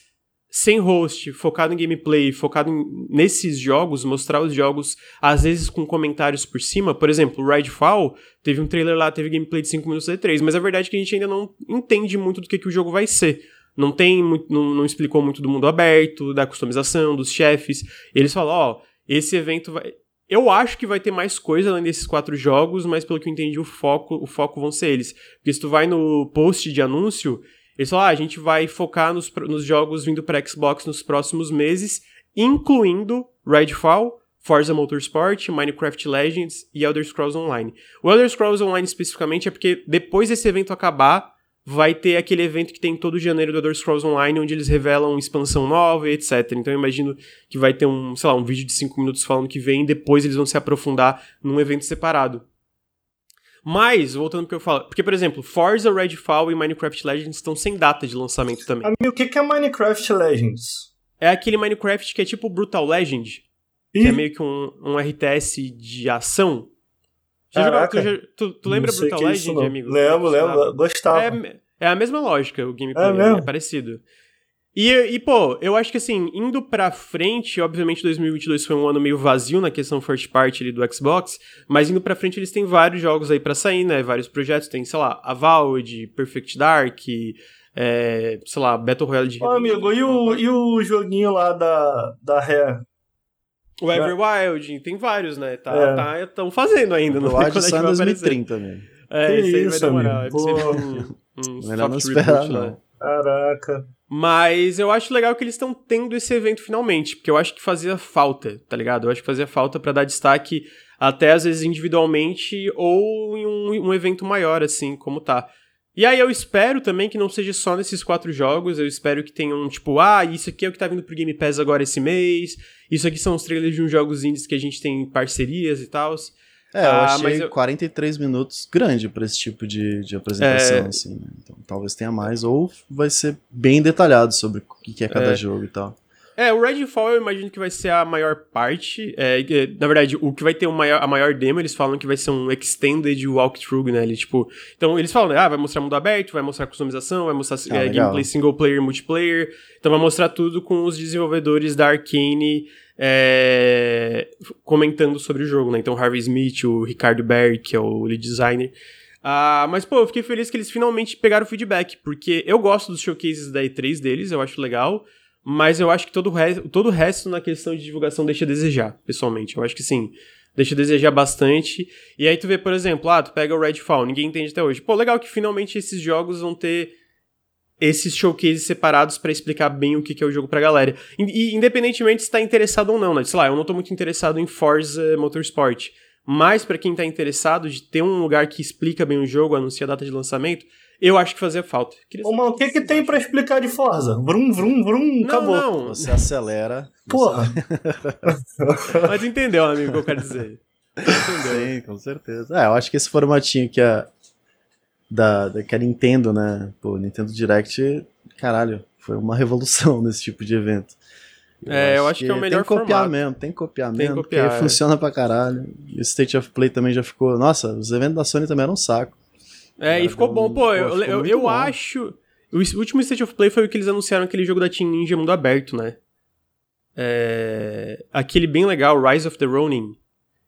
sem host, focado em gameplay, focado em, nesses jogos, mostrar os jogos, às vezes com comentários por cima. Por exemplo, Redfall teve um trailer lá, teve gameplay de 5 minutos e 3, mas a verdade é que a gente ainda não entende muito do que, que o jogo vai ser. Não tem não, não explicou muito do mundo aberto, da customização, dos chefes. eles falam, ó, oh, esse evento vai. Eu acho que vai ter mais coisa além desses quatro jogos, mas pelo que eu entendi, o foco, o foco vão ser eles. Porque se tu vai no post de anúncio, eles falam, ah, a gente vai focar nos, nos jogos vindo para Xbox nos próximos meses, incluindo Redfall, Forza Motorsport, Minecraft Legends e Elder Scrolls Online. O Elder Scrolls Online especificamente é porque depois desse evento acabar, vai ter aquele evento que tem todo janeiro do Elder Scrolls Online, onde eles revelam expansão nova e etc. Então eu imagino que vai ter um, sei lá, um vídeo de 5 minutos falando que vem, e depois eles vão se aprofundar num evento separado. Mas, voltando pro que eu falo, porque, por exemplo, Forza, Redfall e Minecraft Legends estão sem data de lançamento também. Amigo, o que é Minecraft Legends? É aquele Minecraft que é tipo Brutal Legend, que é meio que um, um RTS de ação. Já jogou, tu, já, tu, tu lembra Brutal é Legend, amigo? Lembro, lembro, gostava. É, é a mesma lógica, o gameplay, é, é parecido. E, e, pô, eu acho que assim, indo pra frente, obviamente 2022 foi um ano meio vazio na questão first party ali do Xbox, mas indo pra frente eles têm vários jogos aí para sair, né? Vários projetos, tem, sei lá, Avowed, Perfect Dark, é, sei lá, Battle Royale de... Ô, amigo, e o, e o joguinho lá da, da Rare? O Everwild, tem vários, né? Tá, é. tá, estão fazendo ainda. Não sei quando é que 2030, né? É, que isso aí vai demorar. Amigo. É um, um Melhor não esperar, não. Né? Caraca. Mas eu acho legal que eles estão tendo esse evento finalmente, porque eu acho que fazia falta, tá ligado? Eu acho que fazia falta para dar destaque até às vezes individualmente ou em um, um, evento maior, assim, como tá. E aí eu espero também que não seja só nesses quatro jogos, eu espero que tenham, tipo, ah, isso aqui é o que tá vindo pro Game Pass agora esse mês, isso aqui são os trailers de uns jogos indies que a gente tem parcerias e tal. É, eu ah, achei eu... 43 minutos grande para esse tipo de, de apresentação, é... assim, né? Então talvez tenha mais, ou vai ser bem detalhado sobre o que é cada é... jogo e tal. É, o Redfall eu imagino que vai ser a maior parte. É, na verdade, o que vai ter maior, a maior demo, eles falam que vai ser um extended walkthrough, né? Ele, tipo, então eles falam, né, ah, vai mostrar mundo aberto, vai mostrar customização, vai mostrar ah, é, gameplay single player, multiplayer. Então vai mostrar tudo com os desenvolvedores da Arcane é, comentando sobre o jogo, né? Então, Harvey Smith, o Ricardo Berry, que é o lead designer. Uh, mas, pô, eu fiquei feliz que eles finalmente pegaram o feedback, porque eu gosto dos showcases da E3 deles, eu acho legal, mas eu acho que todo o, resto, todo o resto na questão de divulgação deixa a desejar, pessoalmente. Eu acho que sim, deixa a desejar bastante. E aí tu vê, por exemplo, ah, tu pega o Redfall, ninguém entende até hoje. Pô, legal que finalmente esses jogos vão ter esses showcases separados para explicar bem o que, que é o jogo pra galera. E, independentemente se tá interessado ou não, né? Sei lá, eu não tô muito interessado em Forza Motorsport. Mas para quem tá interessado de ter um lugar que explica bem o jogo, anuncia a data de lançamento, eu acho que fazia falta. Ô, mano, o que que tem para explicar de Forza? Vrum, vrum, vrum, não, acabou. Não. Você acelera. Porra. Mas entendeu, amigo, o que eu quero dizer. Entendeu? Sim, com certeza. É, eu acho que esse formatinho que a, da, da que a Nintendo, né? Pô, Nintendo Direct, caralho, foi uma revolução nesse tipo de evento. Eu é, acho eu acho que, que é o melhor Tem que copiar formato. mesmo, tem que copiar mesmo, tem que copiar, é. funciona pra caralho. E o State of Play também já ficou... Nossa, os eventos da Sony também eram um saco. É, e ficou bom. Pô, eu, eu, eu acho... O último State of Play foi o que eles anunciaram aquele jogo da Team Ninja mundo aberto, né? É... Aquele bem legal, Rise of the Ronin.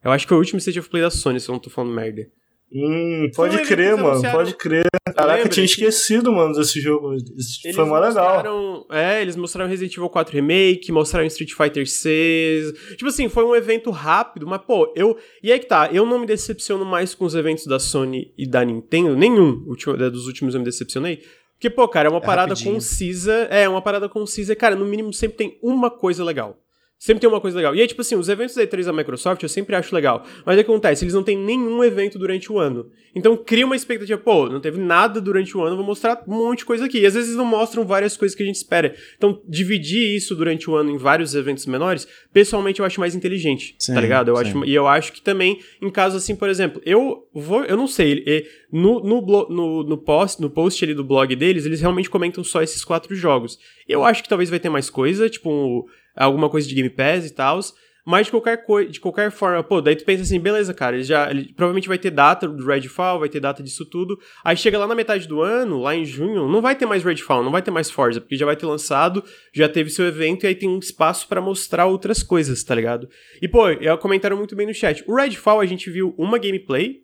Eu acho que foi o último State of Play da Sony, se eu não tô falando merda. Hum, pode crer, mano, pode crer. Caraca, eu tinha esquecido, mano, desse jogo. Esse foi mó legal. É, eles mostraram Resident Evil 4 Remake, mostraram Street Fighter 6. Tipo assim, foi um evento rápido, mas pô, eu. E aí que tá, eu não me decepciono mais com os eventos da Sony e da Nintendo, nenhum dos últimos eu me decepcionei. Porque, pô, cara, é uma é parada rapidinho. concisa. É, uma parada concisa. Cara, no mínimo sempre tem uma coisa legal. Sempre tem uma coisa legal. E aí, tipo assim, os eventos da E3 da Microsoft eu sempre acho legal. Mas o que acontece? Eles não têm nenhum evento durante o ano. Então cria uma expectativa, pô, não teve nada durante o ano, vou mostrar um monte de coisa aqui. E às vezes não mostram várias coisas que a gente espera. Então, dividir isso durante o ano em vários eventos menores, pessoalmente eu acho mais inteligente, tá sim, tá ligado? Eu acho, e eu acho que também, em casos assim, por exemplo, eu vou. Eu não sei, no, no, no, no, post, no post ali do blog deles, eles realmente comentam só esses quatro jogos. Eu acho que talvez vai ter mais coisa, tipo alguma coisa de Game Pass e tal. Mas de qualquer, coi de qualquer forma, pô, daí tu pensa assim, beleza, cara, ele já ele provavelmente vai ter data do Redfall, vai ter data disso tudo. Aí chega lá na metade do ano, lá em junho, não vai ter mais Redfall, não vai ter mais Forza, porque já vai ter lançado, já teve seu evento e aí tem um espaço para mostrar outras coisas, tá ligado? E pô, é, comentaram muito bem no chat. O Redfall a gente viu uma gameplay,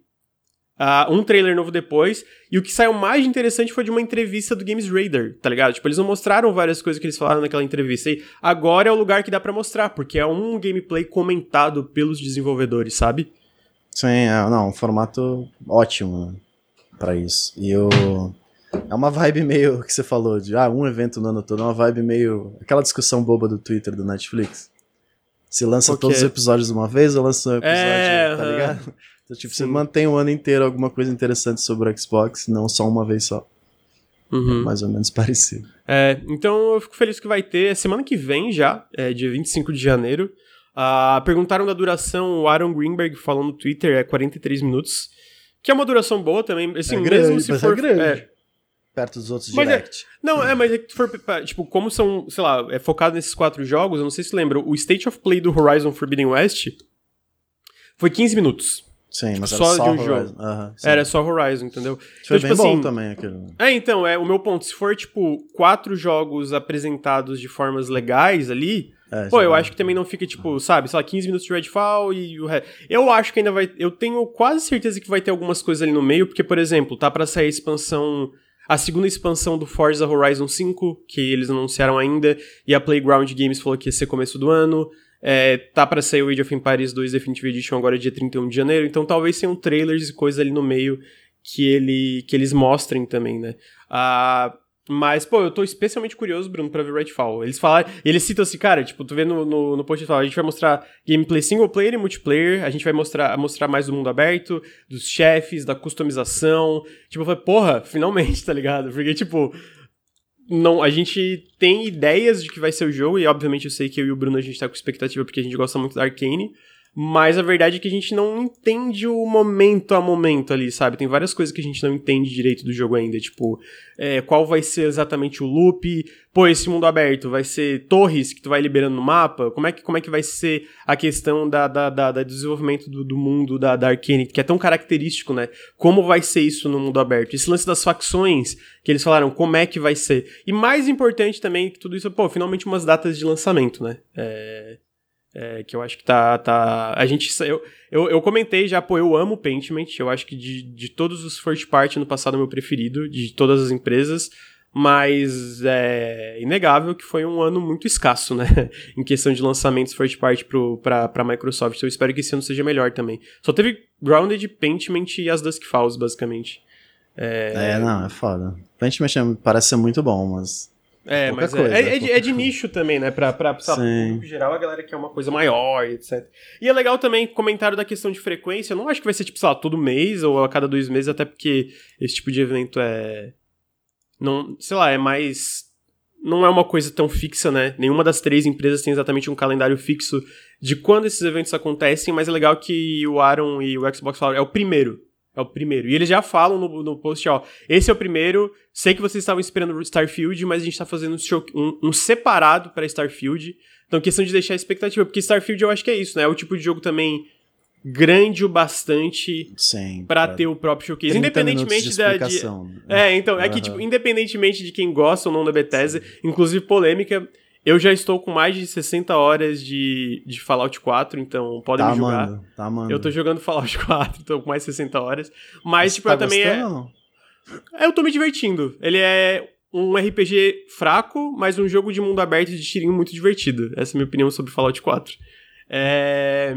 Uh, um trailer novo depois, e o que saiu mais interessante foi de uma entrevista do Games Radar, tá ligado? Tipo, eles não mostraram várias coisas que eles falaram naquela entrevista, e agora é o lugar que dá para mostrar, porque é um gameplay comentado pelos desenvolvedores, sabe? Sim, é, não, um formato ótimo para isso. E eu... É uma vibe meio que você falou, de ah, um evento no ano todo, é uma vibe meio... Aquela discussão boba do Twitter, do Netflix. Se lança todos os episódios de uma vez ou lança um episódio, é, tá ligado? Então, tipo, Sim. você mantém o ano inteiro alguma coisa interessante sobre o Xbox, não só uma vez só. Uhum. É mais ou menos parecido. É, então eu fico feliz que vai ter. Semana que vem já, é dia 25 de janeiro. Uh, perguntaram da duração, o Aaron Greenberg falou no Twitter, é 43 minutos. Que é uma duração boa também. Assim, é grande, mesmo se for. É grande. É, perto dos outros mas é, direct. É, não, é, mas é que for, tipo, como são, sei lá, é focado nesses quatro jogos, eu não sei se lembra, o State of Play do Horizon Forbidden West foi 15 minutos. Sim, mas só, só de um Horizon. jogo. Uhum, era só Horizon, entendeu? Foi então, bem tipo, bom assim, também aquele. É, então, é o meu ponto. Se for, tipo, quatro jogos apresentados de formas legais ali. É, pô, eu acho que também não fica, tipo, sabe, sei lá, 15 minutos de Redfall e o resto. Eu acho que ainda vai. Eu tenho quase certeza que vai ter algumas coisas ali no meio, porque, por exemplo, tá para sair a expansão. A segunda expansão do Forza Horizon 5, que eles anunciaram ainda, e a Playground Games falou que ia ser começo do ano. É, tá para sair o Age of Empires 2 Definitive Edition agora dia 31 de janeiro, então talvez tenham trailers e coisas ali no meio que, ele, que eles mostrem também, né? Ah, mas, pô, eu tô especialmente curioso, Bruno, pra ver Redfall. Eles falaram, eles citam assim, cara, tipo, tu vê no, no, no post a gente vai mostrar gameplay single player e multiplayer, a gente vai mostrar, mostrar mais do mundo aberto, dos chefes, da customização. Tipo, eu falei, porra, finalmente, tá ligado? Porque, tipo, não, a gente tem ideias de que vai ser o jogo, e obviamente eu sei que eu e o Bruno a gente tá com expectativa porque a gente gosta muito da Arcane, mas a verdade é que a gente não entende o momento a momento ali, sabe? Tem várias coisas que a gente não entende direito do jogo ainda. Tipo, é, qual vai ser exatamente o loop? Pô, esse mundo aberto vai ser torres que tu vai liberando no mapa? Como é que, como é que vai ser a questão da, da, da, da desenvolvimento do, do, mundo da, da Arcane, que é tão característico, né? Como vai ser isso no mundo aberto? Esse lance das facções que eles falaram, como é que vai ser? E mais importante também que tudo isso, pô, finalmente umas datas de lançamento, né? É é, que eu acho que tá. tá a gente. Eu, eu, eu comentei já, pô, eu amo Paintment. Eu acho que de, de todos os first party no passado é o meu preferido, de todas as empresas. Mas é inegável que foi um ano muito escasso, né? em questão de lançamentos first party pra, pra Microsoft. Então eu espero que esse ano seja melhor também. Só teve Grounded, Paintment e as Dusk Falls, basicamente. É, é não, é foda. Paintment é, parece ser muito bom, mas é, mas é, coisa, é, é, de, é, de, nicho também, né? Pra, pra, pra público geral, a galera quer uma coisa maior, etc. E é legal também comentário da questão de frequência. Eu não acho que vai ser, tipo, sei lá, todo mês ou a cada dois meses, até porque esse tipo de evento é. Não, sei lá, é mais. Não é uma coisa tão fixa, né? Nenhuma das três empresas tem exatamente um calendário fixo de quando esses eventos acontecem, mas é legal que o Aaron e o Xbox falaram, é o primeiro. É o primeiro. E eles já falam no, no post, ó. Esse é o primeiro. Sei que vocês estavam esperando o Starfield, mas a gente tá fazendo um, show, um, um separado para Starfield. Então, questão de deixar a expectativa. Porque Starfield eu acho que é isso, né? É o tipo de jogo também grande o bastante para ter o próprio showcase. Independentemente de da. De... É, então, é uhum. que, tipo, independentemente de quem gosta ou não da Bethesda, Sim. inclusive polêmica. Eu já estou com mais de 60 horas de, de Fallout 4, então podem tá, me jogar. Mano, tá, mano. Eu tô jogando Fallout 4, tô com mais de 60 horas. Mas, tipo, tá eu também é. É, eu tô me divertindo. Ele é um RPG fraco, mas um jogo de mundo aberto de tirinho muito divertido. Essa é a minha opinião sobre Fallout 4. É.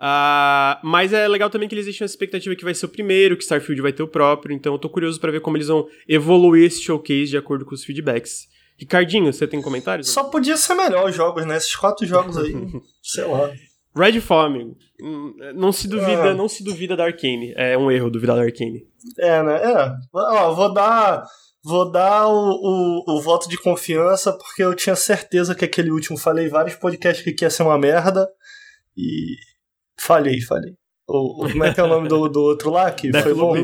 Uh, mas é legal também que eles deixam essa expectativa que vai ser o primeiro, que Starfield vai ter o próprio, então eu tô curioso para ver como eles vão evoluir esse showcase de acordo com os feedbacks. Ricardinho, você tem comentários? Só podia ser melhor os jogos, né? Esses quatro jogos aí, sei lá. Redfall, amigo. Hum, não se duvida, é. não se duvida da Arcane. É um erro duvidar da Arcane. É, né? É. Ó, vou dar vou dar o, o, o, voto de confiança porque eu tinha certeza que aquele último falei vários podcasts que ia ser uma merda e falhei, falei. O, como é que é o nome do, do outro lá que foi bom?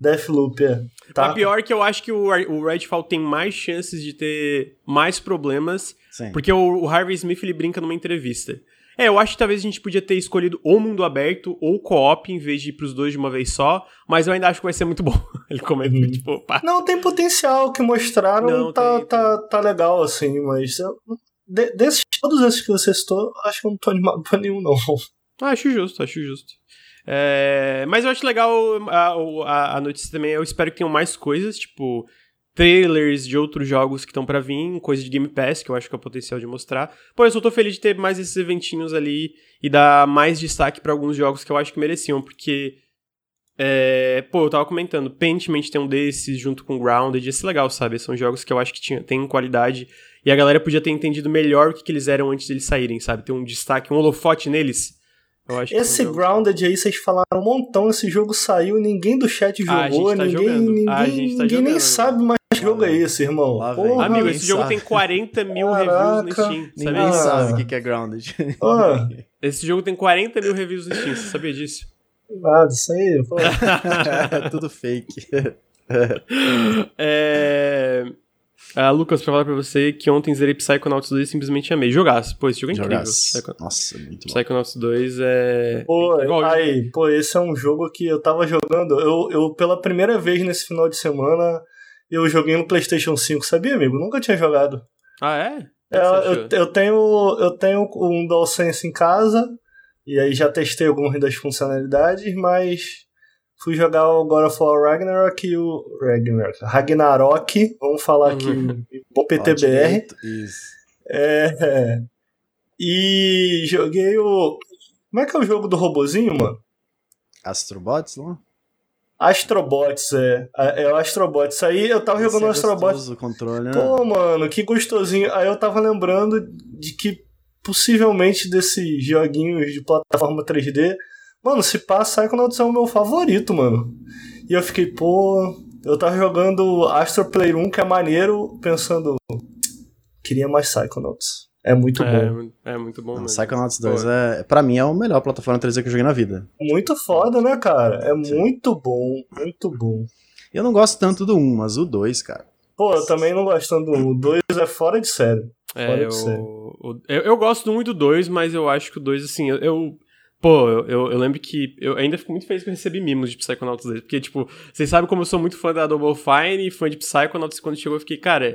Deathloop, é. Tá. A pior é que eu acho que o, o Redfall tem mais chances de ter mais problemas, Sim. porque o, o Harvey Smith ele brinca numa entrevista. É, eu acho que talvez a gente podia ter escolhido ou mundo aberto ou co-op em vez de ir pros dois de uma vez só, mas eu ainda acho que vai ser muito bom. Ele comenta, Uhum. tipo, pá. Não, tem potencial que mostraram, Não, tá, tem, tá, tá legal, assim, mas. eu- de- desses, todos esses que você citou, acho que eu não tô animado pra nenhum, não. Ah, Acho justo, acho justo. É, mas eu acho legal a, a, a notícia também. Eu espero que tenham mais coisas, tipo trailers de outros jogos que estão pra vir, coisa de Game Pass, que eu acho que é o potencial de mostrar. Pô, eu só tô feliz de ter mais esses eventinhos ali e dar mais destaque pra alguns jogos que eu acho que mereciam, porque. É, pô, eu tava comentando, Pentiment tem um desses junto com Grounded, ia ser legal, sabe? São jogos que eu acho que tinha, tem qualidade e a galera podia ter entendido melhor o que, que eles eram antes deles saírem, sabe? Ter um destaque, um holofote neles. Eu acho que Esse Grounded aí, vocês falaram um montão, esse jogo saiu, ninguém do chat Ah, jogou, gente tá ninguém, jogando. ninguém, Ah, tá ninguém nem jogando, sabe mais que jogo é esse, irmão. Porra, Amigo, esse jogo sabe. tem 40 mil Caraca. reviews no Steam, Ninguém? Ah. sabe o que que é Grounded. Ah. Esse jogo tem 40 mil reviews no Steam, você sabia disso? nada, isso aí, pô. é tudo fake. é... Ah, Lucas, pra falar pra você que ontem zerei Psychonauts 2 e simplesmente amei. Jogaço. Pô, esse jogo é incrível. Psycho- Nossa, muito bom. Psychonauts 2 é... Pô, Igual- aí, pô, esse é um jogo que eu tava jogando. Eu, eu, pela primeira vez nesse final de semana, eu joguei no PlayStation 5, sabia, amigo? Nunca tinha jogado. Ah, é? É, eu, eu tenho eu tenho um DualSense em casa e aí já testei algumas das funcionalidades, mas fui jogar o God of War Ragnarok e o Ragnarok, Ragnarok, vamos falar aqui Uhum. em bom PTBR. É, e joguei o Como é que é o jogo do robozinho, mano? Astrobots, não? Astrobots, é. É o Astrobots. Aí eu tava jogando o Esse é Astrobots gostoso, o controle, né? Pô, mano, que gostosinho. Aí eu tava lembrando de que possivelmente desses joguinhos de plataforma 3D, mano, se passa Psychonauts é o meu favorito, mano. E eu fiquei, pô, eu tava jogando Astro Play 1, que é maneiro, pensando, queria mais Psychonauts. É muito bom. É, é muito bom mesmo. Psychonauts 2 Pô. é, pra mim, é a melhor plataforma 3D que eu joguei na vida. Muito foda, né, cara? É Sim. muito bom, muito bom. Eu não gosto tanto do 1, mas o 2, cara. Pô, eu também não gosto do 1. O 2 é fora de série. É, Fora eu, de série. o- eu, eu gosto muito do 2, mas eu acho que o 2, assim, eu. eu- pô, eu, eu, eu lembro que. Eu ainda fico muito feliz que eu recebi mimos de Psychonauts 2. Porque, tipo, vocês sabem como eu sou muito fã da Double Fine e fã de Psychonauts. e Quando chegou, eu fiquei, cara,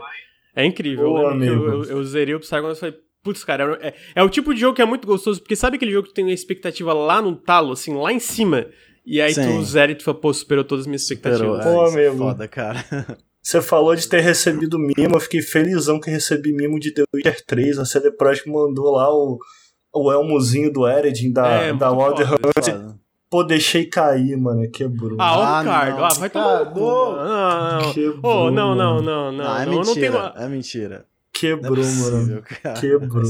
é incrível. Pô, eu lembro que eu, eu, eu zerei o Psychonauts e falei. Putz, cara, é, é o tipo de jogo que é muito gostoso, porque sabe aquele jogo que tem uma expectativa lá no talo, assim, lá em cima, e aí Sim. tu zera e tu fala, pô, superou todas as minhas Superou, expectativas. é, Pô, é amigo. foda, cara. Você falou de ter recebido mimo, eu fiquei felizão que recebi mimo de The Witcher 3. A CD Projekt mandou lá o, o elmozinho do Eredin da, É, da Wild foda. Hunt. Foda. Pô, deixei cair, mano, quebrou. Ah, ó, Ah, Ricardo, não, ah, vai tomar mano. Não, não. Quebrou, Oh, não, não, mano. não, não. Ah, é não, eu não tenho. mentira, é mentira. Quebrou, Não é mano. possível, cara. Quebrou.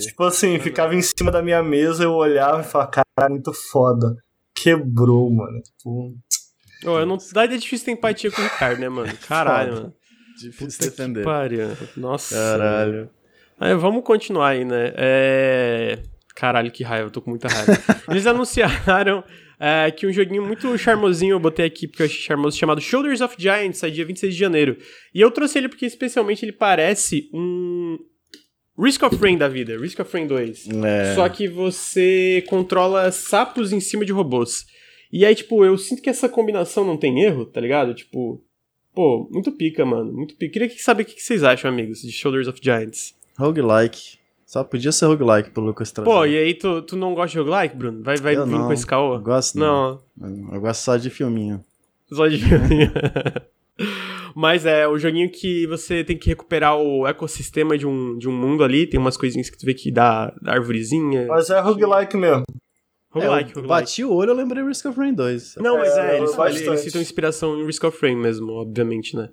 Tipo assim, ficava em cima da minha mesa, eu olhava e falava, cara, muito foda. Quebrou, mano. Tipo, Oh, eu não, dá é difícil ter empatia com o Ricardo, né, mano? Caralho, mano. Difícil Puta que defender. pariu. Nossa. Caralho. Aí, vamos continuar aí, né? É... Caralho, que raiva, eu tô com muita raiva. Eles anunciaram é, que um joguinho muito charmosinho, eu botei aqui porque eu achei charmoso, chamado Shoulders of Giants, sai dia 26 de janeiro. E eu trouxe ele porque, especialmente, ele parece um Risk of Rain da vida, Risk of Rain 2. É. Só que você controla sapos em cima de robôs. E aí, tipo, eu sinto que essa combinação não tem erro, tá ligado? Tipo, pô, muito pica, mano. Muito pica. Queria que- saber o que vocês acham, amigos, de Shoulders of Giants. Roguelike. Só podia ser roguelike pelo Lucas trazer. Pô, e aí, tu, tu não gosta de roguelike, Bruno? Vai, vai vir não. com esse Eu caô? gosto Não, não. Eu gosto só de filminho. só de filminho. Mas é, o joguinho que você tem que recuperar o ecossistema de um, de um mundo ali, tem umas coisinhas que tu vê que dá, dá arvorezinha. mas é roguelike mesmo. Roguelike, É, eu roguelike. bati o olho eu lembrei Risk of Rain 2. Não, mas É, é, eles, eles citam inspiração em Risk of Rain mesmo, obviamente, né?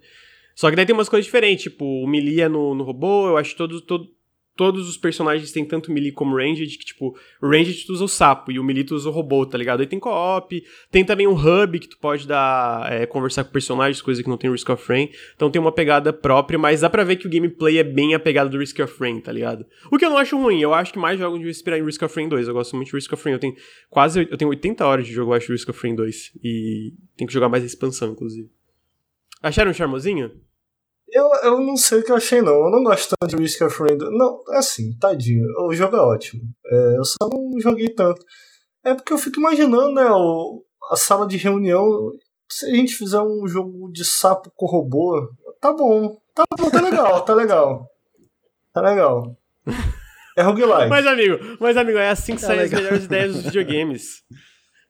Só que daí tem umas coisas diferentes, tipo, o melee é no, no robô, eu acho que todos, todo, todos os personagens têm tanto melee como ranged, que, tipo, o ranged tu usa o sapo e o melee tu usa o robô, tá ligado? Aí tem co-op, tem também um hub que tu pode dar, é, conversar com personagens, coisa que não tem Risk of Rain, então tem uma pegada própria, mas dá pra ver que o gameplay é bem a pegada do Risk of Rain, tá ligado? O que eu não acho ruim, eu acho que mais jogos deviam inspirar em Risk of Rain 2, eu gosto muito de Risk of Rain, eu tenho quase, eu tenho 80 horas de jogo, eu acho, Risk of Rain 2, e tem que jogar mais a expansão, inclusive. Acharam charmosinho? Eu, eu não sei o que eu achei, não. Eu não gosto tanto de Risk of Rain. Não, é assim, tadinho. O jogo é ótimo. É, eu só não joguei tanto. É porque eu fico imaginando, né, o, a sala de reunião. Se a gente fizer um jogo de sapo com robô, tá bom. Tá bom, tá legal, tá legal. Tá legal. É roguelike. Mas, amigo, mas, amigo, é assim que Tá saem as melhores ideias dos videogames.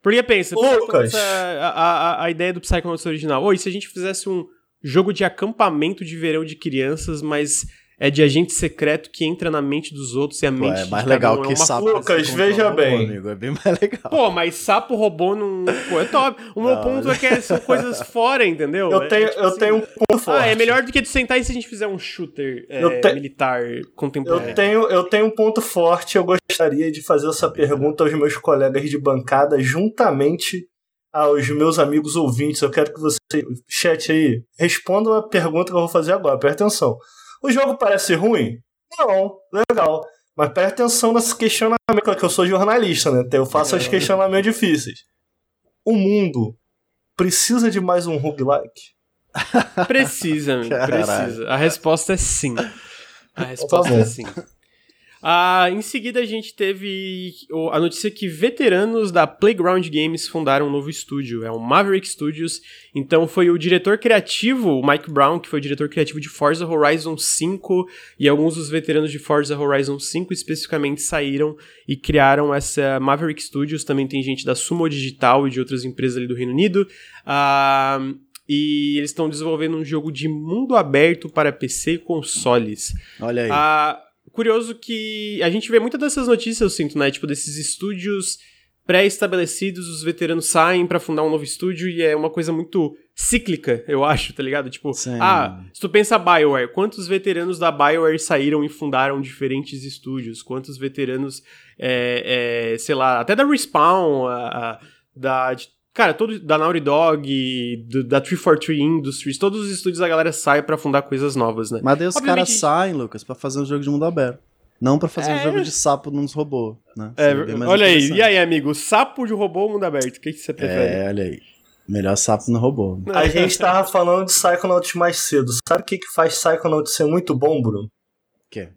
Porque pensa, Lucas. a, a, a ideia do Psychonauts original. Oi, se a gente fizesse um jogo de acampamento de verão de crianças, mas é de agente secreto que entra na mente dos outros e a Pô, mente é de mais cada legal um que é uma sapo. Lucas, veja bem. Amigo, é bem mais legal. Pô, mas sapo robô não. Pô, é top. O meu Não, ponto mas- é que é- são coisas fora, entendeu? Eu É tenho, tipo eu assim, tenho um ponto forte. Ah, é melhor do que tu sentar e se a gente fizer um shooter é, te- militar contemporâneo. Eu tenho, eu tenho um ponto forte. Eu gostaria de fazer essa pergunta aos meus colegas de bancada, juntamente aos meus amigos ouvintes. Eu quero que você, chat aí, responda a pergunta que eu vou fazer agora. Presta atenção. O jogo parece ruim? Não, legal. Mas presta atenção nesse questionamento, que eu sou jornalista, né? Eu faço os questionamentos difíceis. O mundo precisa de mais um roguelike? Precisa, Caralho. precisa. A resposta é sim. A resposta Tá bom. é sim. Ah, em seguida a gente teve a notícia que veteranos da Playground Games fundaram um novo estúdio, é o Maverick Studios. Então foi o diretor criativo, o Mike Brown, que foi o diretor criativo de Forza Horizon 5, e alguns dos veteranos de Forza Horizon 5 especificamente saíram e criaram essa Maverick Studios. Também tem gente da Sumo Digital e de outras empresas ali do Reino Unido. Ah, e eles estão desenvolvendo um jogo de mundo aberto para PC e consoles. Olha aí. Ah, curioso que a gente vê muitas dessas notícias, eu sinto, né? Tipo, desses estúdios pré-estabelecidos, os veteranos saem pra fundar um novo estúdio e é uma coisa muito cíclica, eu acho, tá ligado? Tipo, Sim. ah, se tu pensa BioWare, quantos veteranos da BioWare saíram e fundaram diferentes estúdios? Quantos veteranos, é, é, sei lá, até da Respawn, a- a- da... Cara, todo, da Naughty Dog, do- da 343 Industries, todos os estúdios a galera sai pra fundar coisas novas, né? Mas daí os Obviamente- caras saem, Lucas, pra fazer um jogo de mundo aberto. Não pra fazer É. um jogo de sapo nos robôs, né? É, olha aí, e aí, amigo? Sapo de robô ou mundo aberto? O que, que você prefere? É, olha aí. Melhor sapo no robô. A gente tava falando de Psychonauts mais cedo. Sabe o que, que faz Psychonauts ser muito bom, Bruno? Que?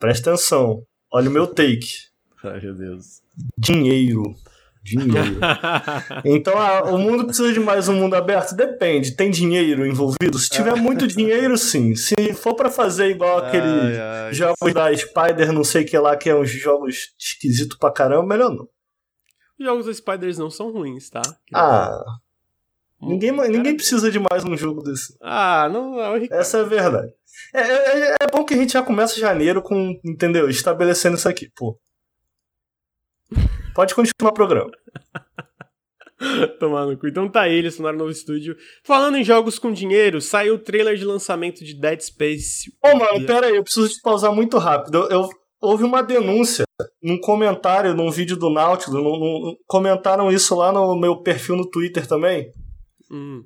Presta atenção. Olha o meu take. Ai, meu Deus. Dinheiro. Dinheiro. Então, ah, o mundo precisa de mais um mundo aberto? Depende. Tem dinheiro envolvido? Se tiver muito dinheiro, sim. Se for pra fazer igual aquele Ai, ai. jogos da Spider, não sei o que lá, que é uns jogos esquisitos pra caramba, melhor não. Os jogos da Spiders não são ruins, tá? Ah, ninguém, Cara- ninguém precisa de mais um jogo desse. Ah, não, não, Ricardo. Essa é a verdade. É, é- é bom que a gente já começa janeiro com, entendeu? Estabelecendo isso aqui, pô. Pode continuar o programa. Tomar no cu. Então tá aí, eles um novo estúdio. Falando em jogos com dinheiro, saiu o trailer de lançamento de Dead Space. Ô, mano, pera aí, eu preciso te pausar muito rápido. Eu, eu- houve uma denúncia num comentário, num vídeo do Nautilus, num- num- comentaram isso lá no meu perfil no Twitter também. Hum.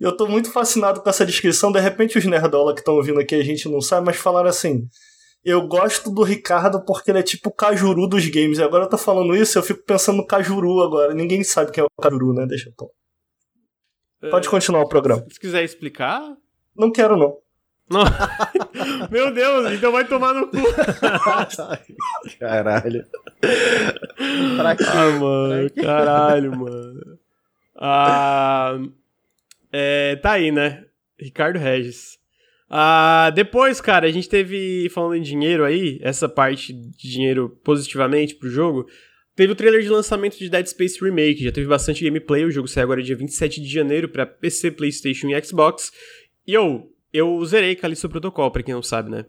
Eu tô muito fascinado com essa descrição. De repente, os nerdola que estão ouvindo aqui a gente não sabe, mas falaram assim. Eu gosto do Ricardo porque ele é tipo o Cajuru dos games. E agora eu tô falando isso, eu fico pensando no Cajuru agora. Ninguém sabe quem é o Cajuru, né? Deixa eu. pô. Pode É, continuar o programa. Se quiser explicar. Não quero, não. Não. Meu Deus, então vai tomar no cu. Caralho. pra quê? Ah, mano, caralho, mano. Ah, é, tá aí, né? Ricardo Regis. Ah, depois, cara, a gente teve, falando em dinheiro aí, essa parte de dinheiro positivamente pro jogo, teve o trailer de lançamento de Dead Space Remake, já teve bastante gameplay, o jogo sai agora dia 27 de janeiro pra PC, Playstation e Xbox. E eu, eu zerei Callisto Protocol, pra quem não sabe, né?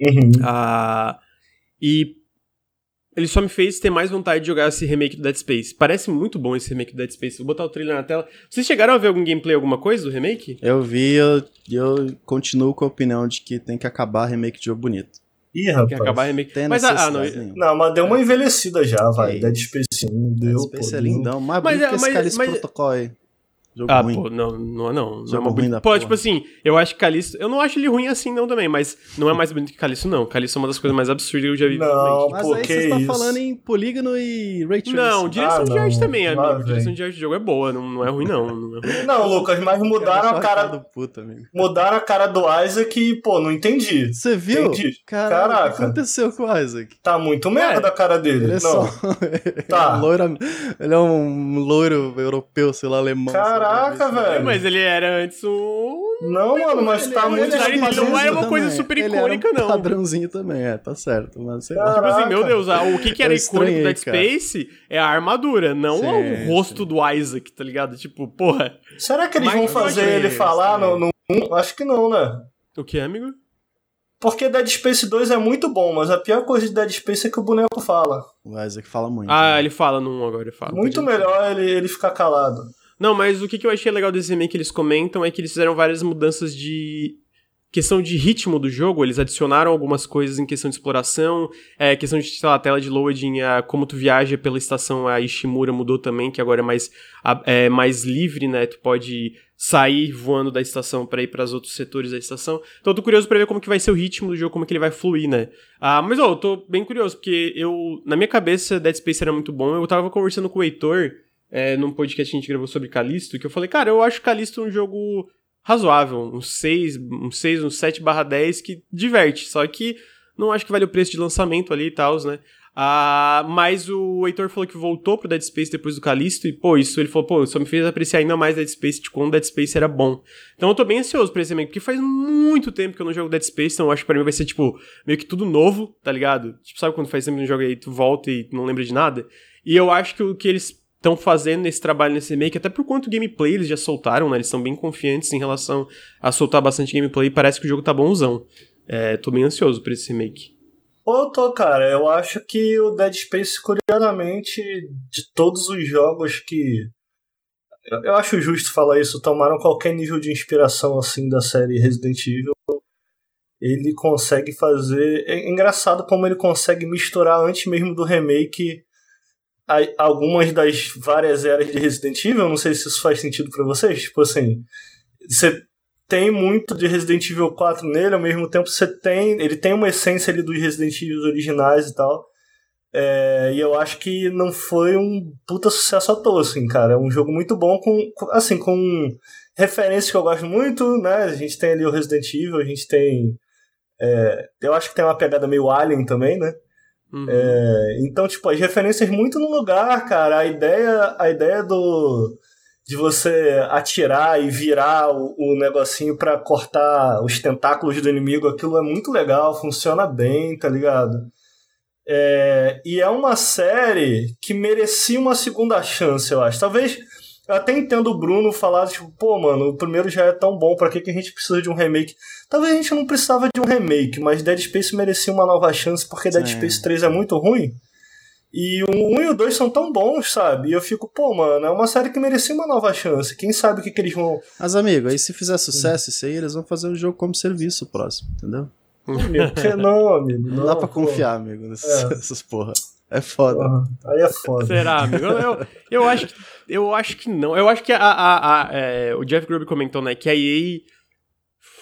Uhum. Ah, e ele só me fez ter mais vontade de jogar esse remake do Dead Space. Parece muito bom esse remake do Dead Space. Vou botar o trailer na tela. Vocês chegaram a ver algum gameplay, alguma coisa do remake? Eu vi, eu, eu continuo com a opinião de que tem que acabar remake de jogo bonito. Ih, rapaz. acabar remake? Tem Mas ah, ah, não, nenhuma. Não, mas deu uma envelhecida já, vai. Que Dead. Space 1 deu. Dead Space pô, é lindão, mas, Mas mas é- esse mas- Callisto mas- Protocol aí. Jogo ah, ruim. pô, não, não, não. não é Jogo uma ruim bonita- da Pô, porra. tipo assim, eu acho que Calisto. Eu não acho ele ruim assim, não, também, mas não é mais bonito que Calisto, não. Calisto é uma das coisas mais absurdas que eu já vi. Não. Mas pô, aí que você está falando em polígono e ray tracing. Não, direção Ah, de arte não. também, Lá amigo. vem. Direção de arte do jogo é boa, não, não é ruim, não. não é ruim. Não, Lucas, mas mudaram a cara, do puta, amigo. mudaram a cara do Isaac e, pô, não entendi. Você viu? Entendi. Caralho, o que Caraca. aconteceu com o Isaac? Tá muito merda a cara dele. Ele é não. só. Tá. ele, é um loiro, ele é um loiro europeu, sei lá, alemão. Caraca, lá, velho. Mas ele era antes um. Não, mano, mas Ele- tá ele muito era ele não era uma coisa também. super Ele era icônica, um não. Padrãozinho também, é, tá certo. Mas sei lá. Cara, Tipo assim, Caraca. meu Deus, o que, que era Eu icônico do Dead estranhei, Space é a armadura, não Sim, o rosto sim. do Isaac, tá ligado? Tipo, porra. Será que eles Mas vão fazer ele isso, falar né? no, no um? Acho que não, né? O que, amigo? Porque Dead Space 2 é muito bom, mas a pior coisa de Dead Space é que o boneco fala. O Isaac fala muito. Ah, né? ele fala num agora, ele fala. Muito melhor ele, ele ficar calado. Não, mas o que, eu achei legal desse remake que eles comentam é que eles fizeram várias mudanças de questão de ritmo do jogo, eles adicionaram algumas coisas em questão de exploração, é, questão de, sei lá, tela de loading, a, como tu viaja pela estação, a Ishimura mudou também, que agora é mais, a- é mais livre, né, tu pode sair voando da estação para ir para os outros setores da estação, então eu tô curioso pra ver como que vai ser o ritmo do jogo, como que ele vai fluir, né. Ah, mas, ó, eu tô bem curioso, porque eu, na minha cabeça, Dead Space era muito bom, eu tava conversando com o Heitor, é, num podcast que a gente gravou sobre Callisto, que eu falei, cara, eu acho Callisto um jogo razoável, um 6, um 6, um 7 barra 10 que diverte, só que não acho que vale o preço de lançamento ali e tal, né? Ah, mas o Heitor falou que voltou pro Dead Space depois do Callisto e, pô, isso ele falou, pô, só me fez apreciar ainda mais Dead Space de quando Dead Space era bom. Então eu tô bem ansioso pra esse remake, porque faz muito tempo que eu não jogo Dead Space, então eu acho que pra mim vai ser, tipo, meio que tudo novo, tá ligado? Tipo, sabe quando faz tempo que não joga aí, tu volta e não lembra de nada? E eu acho que o que eles estão fazendo nesse trabalho nesse remake, até por quanto gameplay eles já soltaram, né? Eles são bem confiantes em relação a soltar bastante gameplay. Parece que o jogo tá bonzão. É, tô bem ansioso por esse remake. Eu tô, cara. Eu acho que o Dead Space, curiosamente, de todos os jogos que. Eu, acho justo falar isso, tomaram qualquer nível de inspiração assim da série Resident Evil. Ele consegue fazer. É engraçado como ele consegue misturar antes mesmo do remake algumas das várias eras de Resident Evil. Não sei se isso faz sentido pra vocês. Tipo assim, você tem muito de Resident Evil 4 nele, ao mesmo tempo você tem. Ele tem uma essência ali dos Resident Evil originais e tal. É, e eu acho que não foi um puta sucesso à toa, assim, cara. É um jogo muito bom com- assim, com referências que eu gosto muito, né? A gente tem ali o Resident Evil, a gente tem. é, eu acho que tem uma pegada meio Alien também, né? Uhum. É, então, tipo, as referências muito no lugar, cara. A ideia, a ideia do de você atirar e virar o, o negocinho pra cortar os tentáculos do inimigo, aquilo é muito legal, funciona bem, tá ligado? É, e é uma série que merecia uma segunda chance, eu acho. Talvez eu até entendo o Bruno falar, tipo, pô, mano, o primeiro já é tão bom, pra que, que a gente precisa de um remake? Talvez a gente não precisava de um remake, mas Dead Space merecia uma nova chance, porque Dead Sim. Space 3 é muito ruim. E o 1 e o 2 são tão bons, sabe? E eu fico, pô, mano, é uma série que merecia uma nova chance. Quem sabe o que, que eles vão. Mas, amigo, aí se fizer sucesso isso aí, eles vão fazer o jogo como serviço próximo, entendeu? Amigo, que não, amigo. Não, Não, dá pra pô. confiar, amigo, nessas, É. nessas porra. É foda. Porra, Aí é foda. Será, amigo? Eu, eu, acho que, eu acho que não. Eu acho que a, a- a- é, o Jeff Grubb comentou, né, que a EA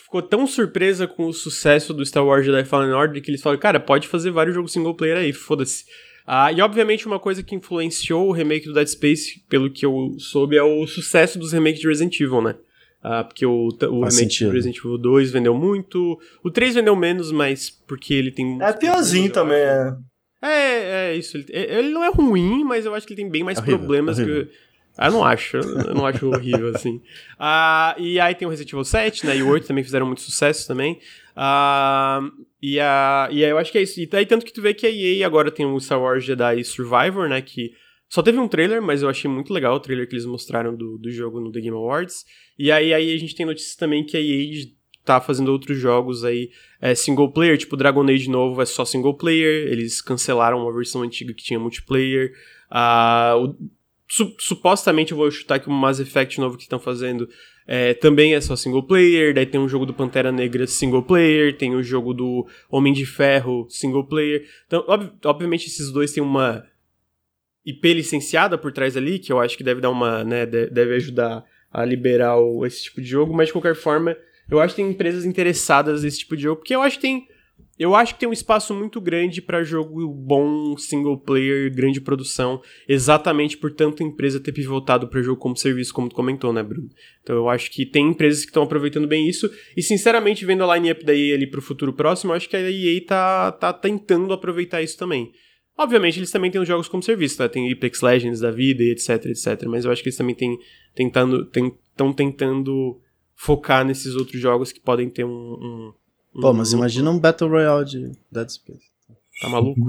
ficou tão surpresa com o sucesso do Star Wars Jedi Fallen Order que eles falaram, cara, pode fazer vários jogos single player aí, foda-se. Ah, e obviamente uma coisa que influenciou o remake do Dead Space, pelo que eu soube, é o sucesso dos remakes de Resident Evil, né? Ah, porque o, o Faz remake sentido. do Resident Evil 2 vendeu muito, o 3 vendeu menos, mas porque ele tem... É piorzinho também, acho. é. É, é isso. Ele, ele não é ruim, mas eu acho que ele tem bem mais É horrível, problemas horrível. que. Ah, eu não acho. Eu não acho horrível, assim. Ah, e aí tem o Resident Evil 7, né? E o 8 também fizeram muito sucesso também. Ah, e, a, e aí eu acho que é isso. E aí tanto que tu vê que a EA agora tem o Star Wars Jedi Survivor, né? Que só teve um trailer, mas eu achei muito legal o trailer que eles mostraram do, do jogo no The Game Awards. E aí, aí a gente tem notícias também que a EA tá fazendo outros jogos aí é, single player, tipo Dragon Age novo é só single player, eles cancelaram uma versão antiga que tinha multiplayer. Ah, o- su- supostamente eu vou chutar que o Mass Effect novo que estão fazendo é, também é só single player, daí tem um jogo do Pantera Negra single player, tem o jogo do Homem de Ferro single player. Então, ob- obviamente esses dois têm uma IP licenciada por trás ali, que eu acho que deve dar uma, né, de- deve ajudar a liberar o, esse tipo de jogo, mas de qualquer forma, eu acho que tem empresas interessadas nesse tipo de jogo, porque eu acho que tem eu acho que tem um espaço muito grande para jogo bom, single player, grande produção, exatamente por tanta empresa ter pivotado para jogo como serviço, como tu comentou, né, Bruno? Então eu acho que tem empresas que estão aproveitando bem isso, e sinceramente, vendo a line-up da EA ali pro futuro próximo, eu acho que a EA tá, tá tentando aproveitar isso também. Obviamente, eles também têm os jogos como serviço, né? Tem Apex Legends da vida e etc, etc. Mas eu acho que eles também têm tentando, estão tentando focar nesses outros jogos que podem ter um, um Pô, mas uhum. imagina um Battle Royale de Dead Space. Tá maluco?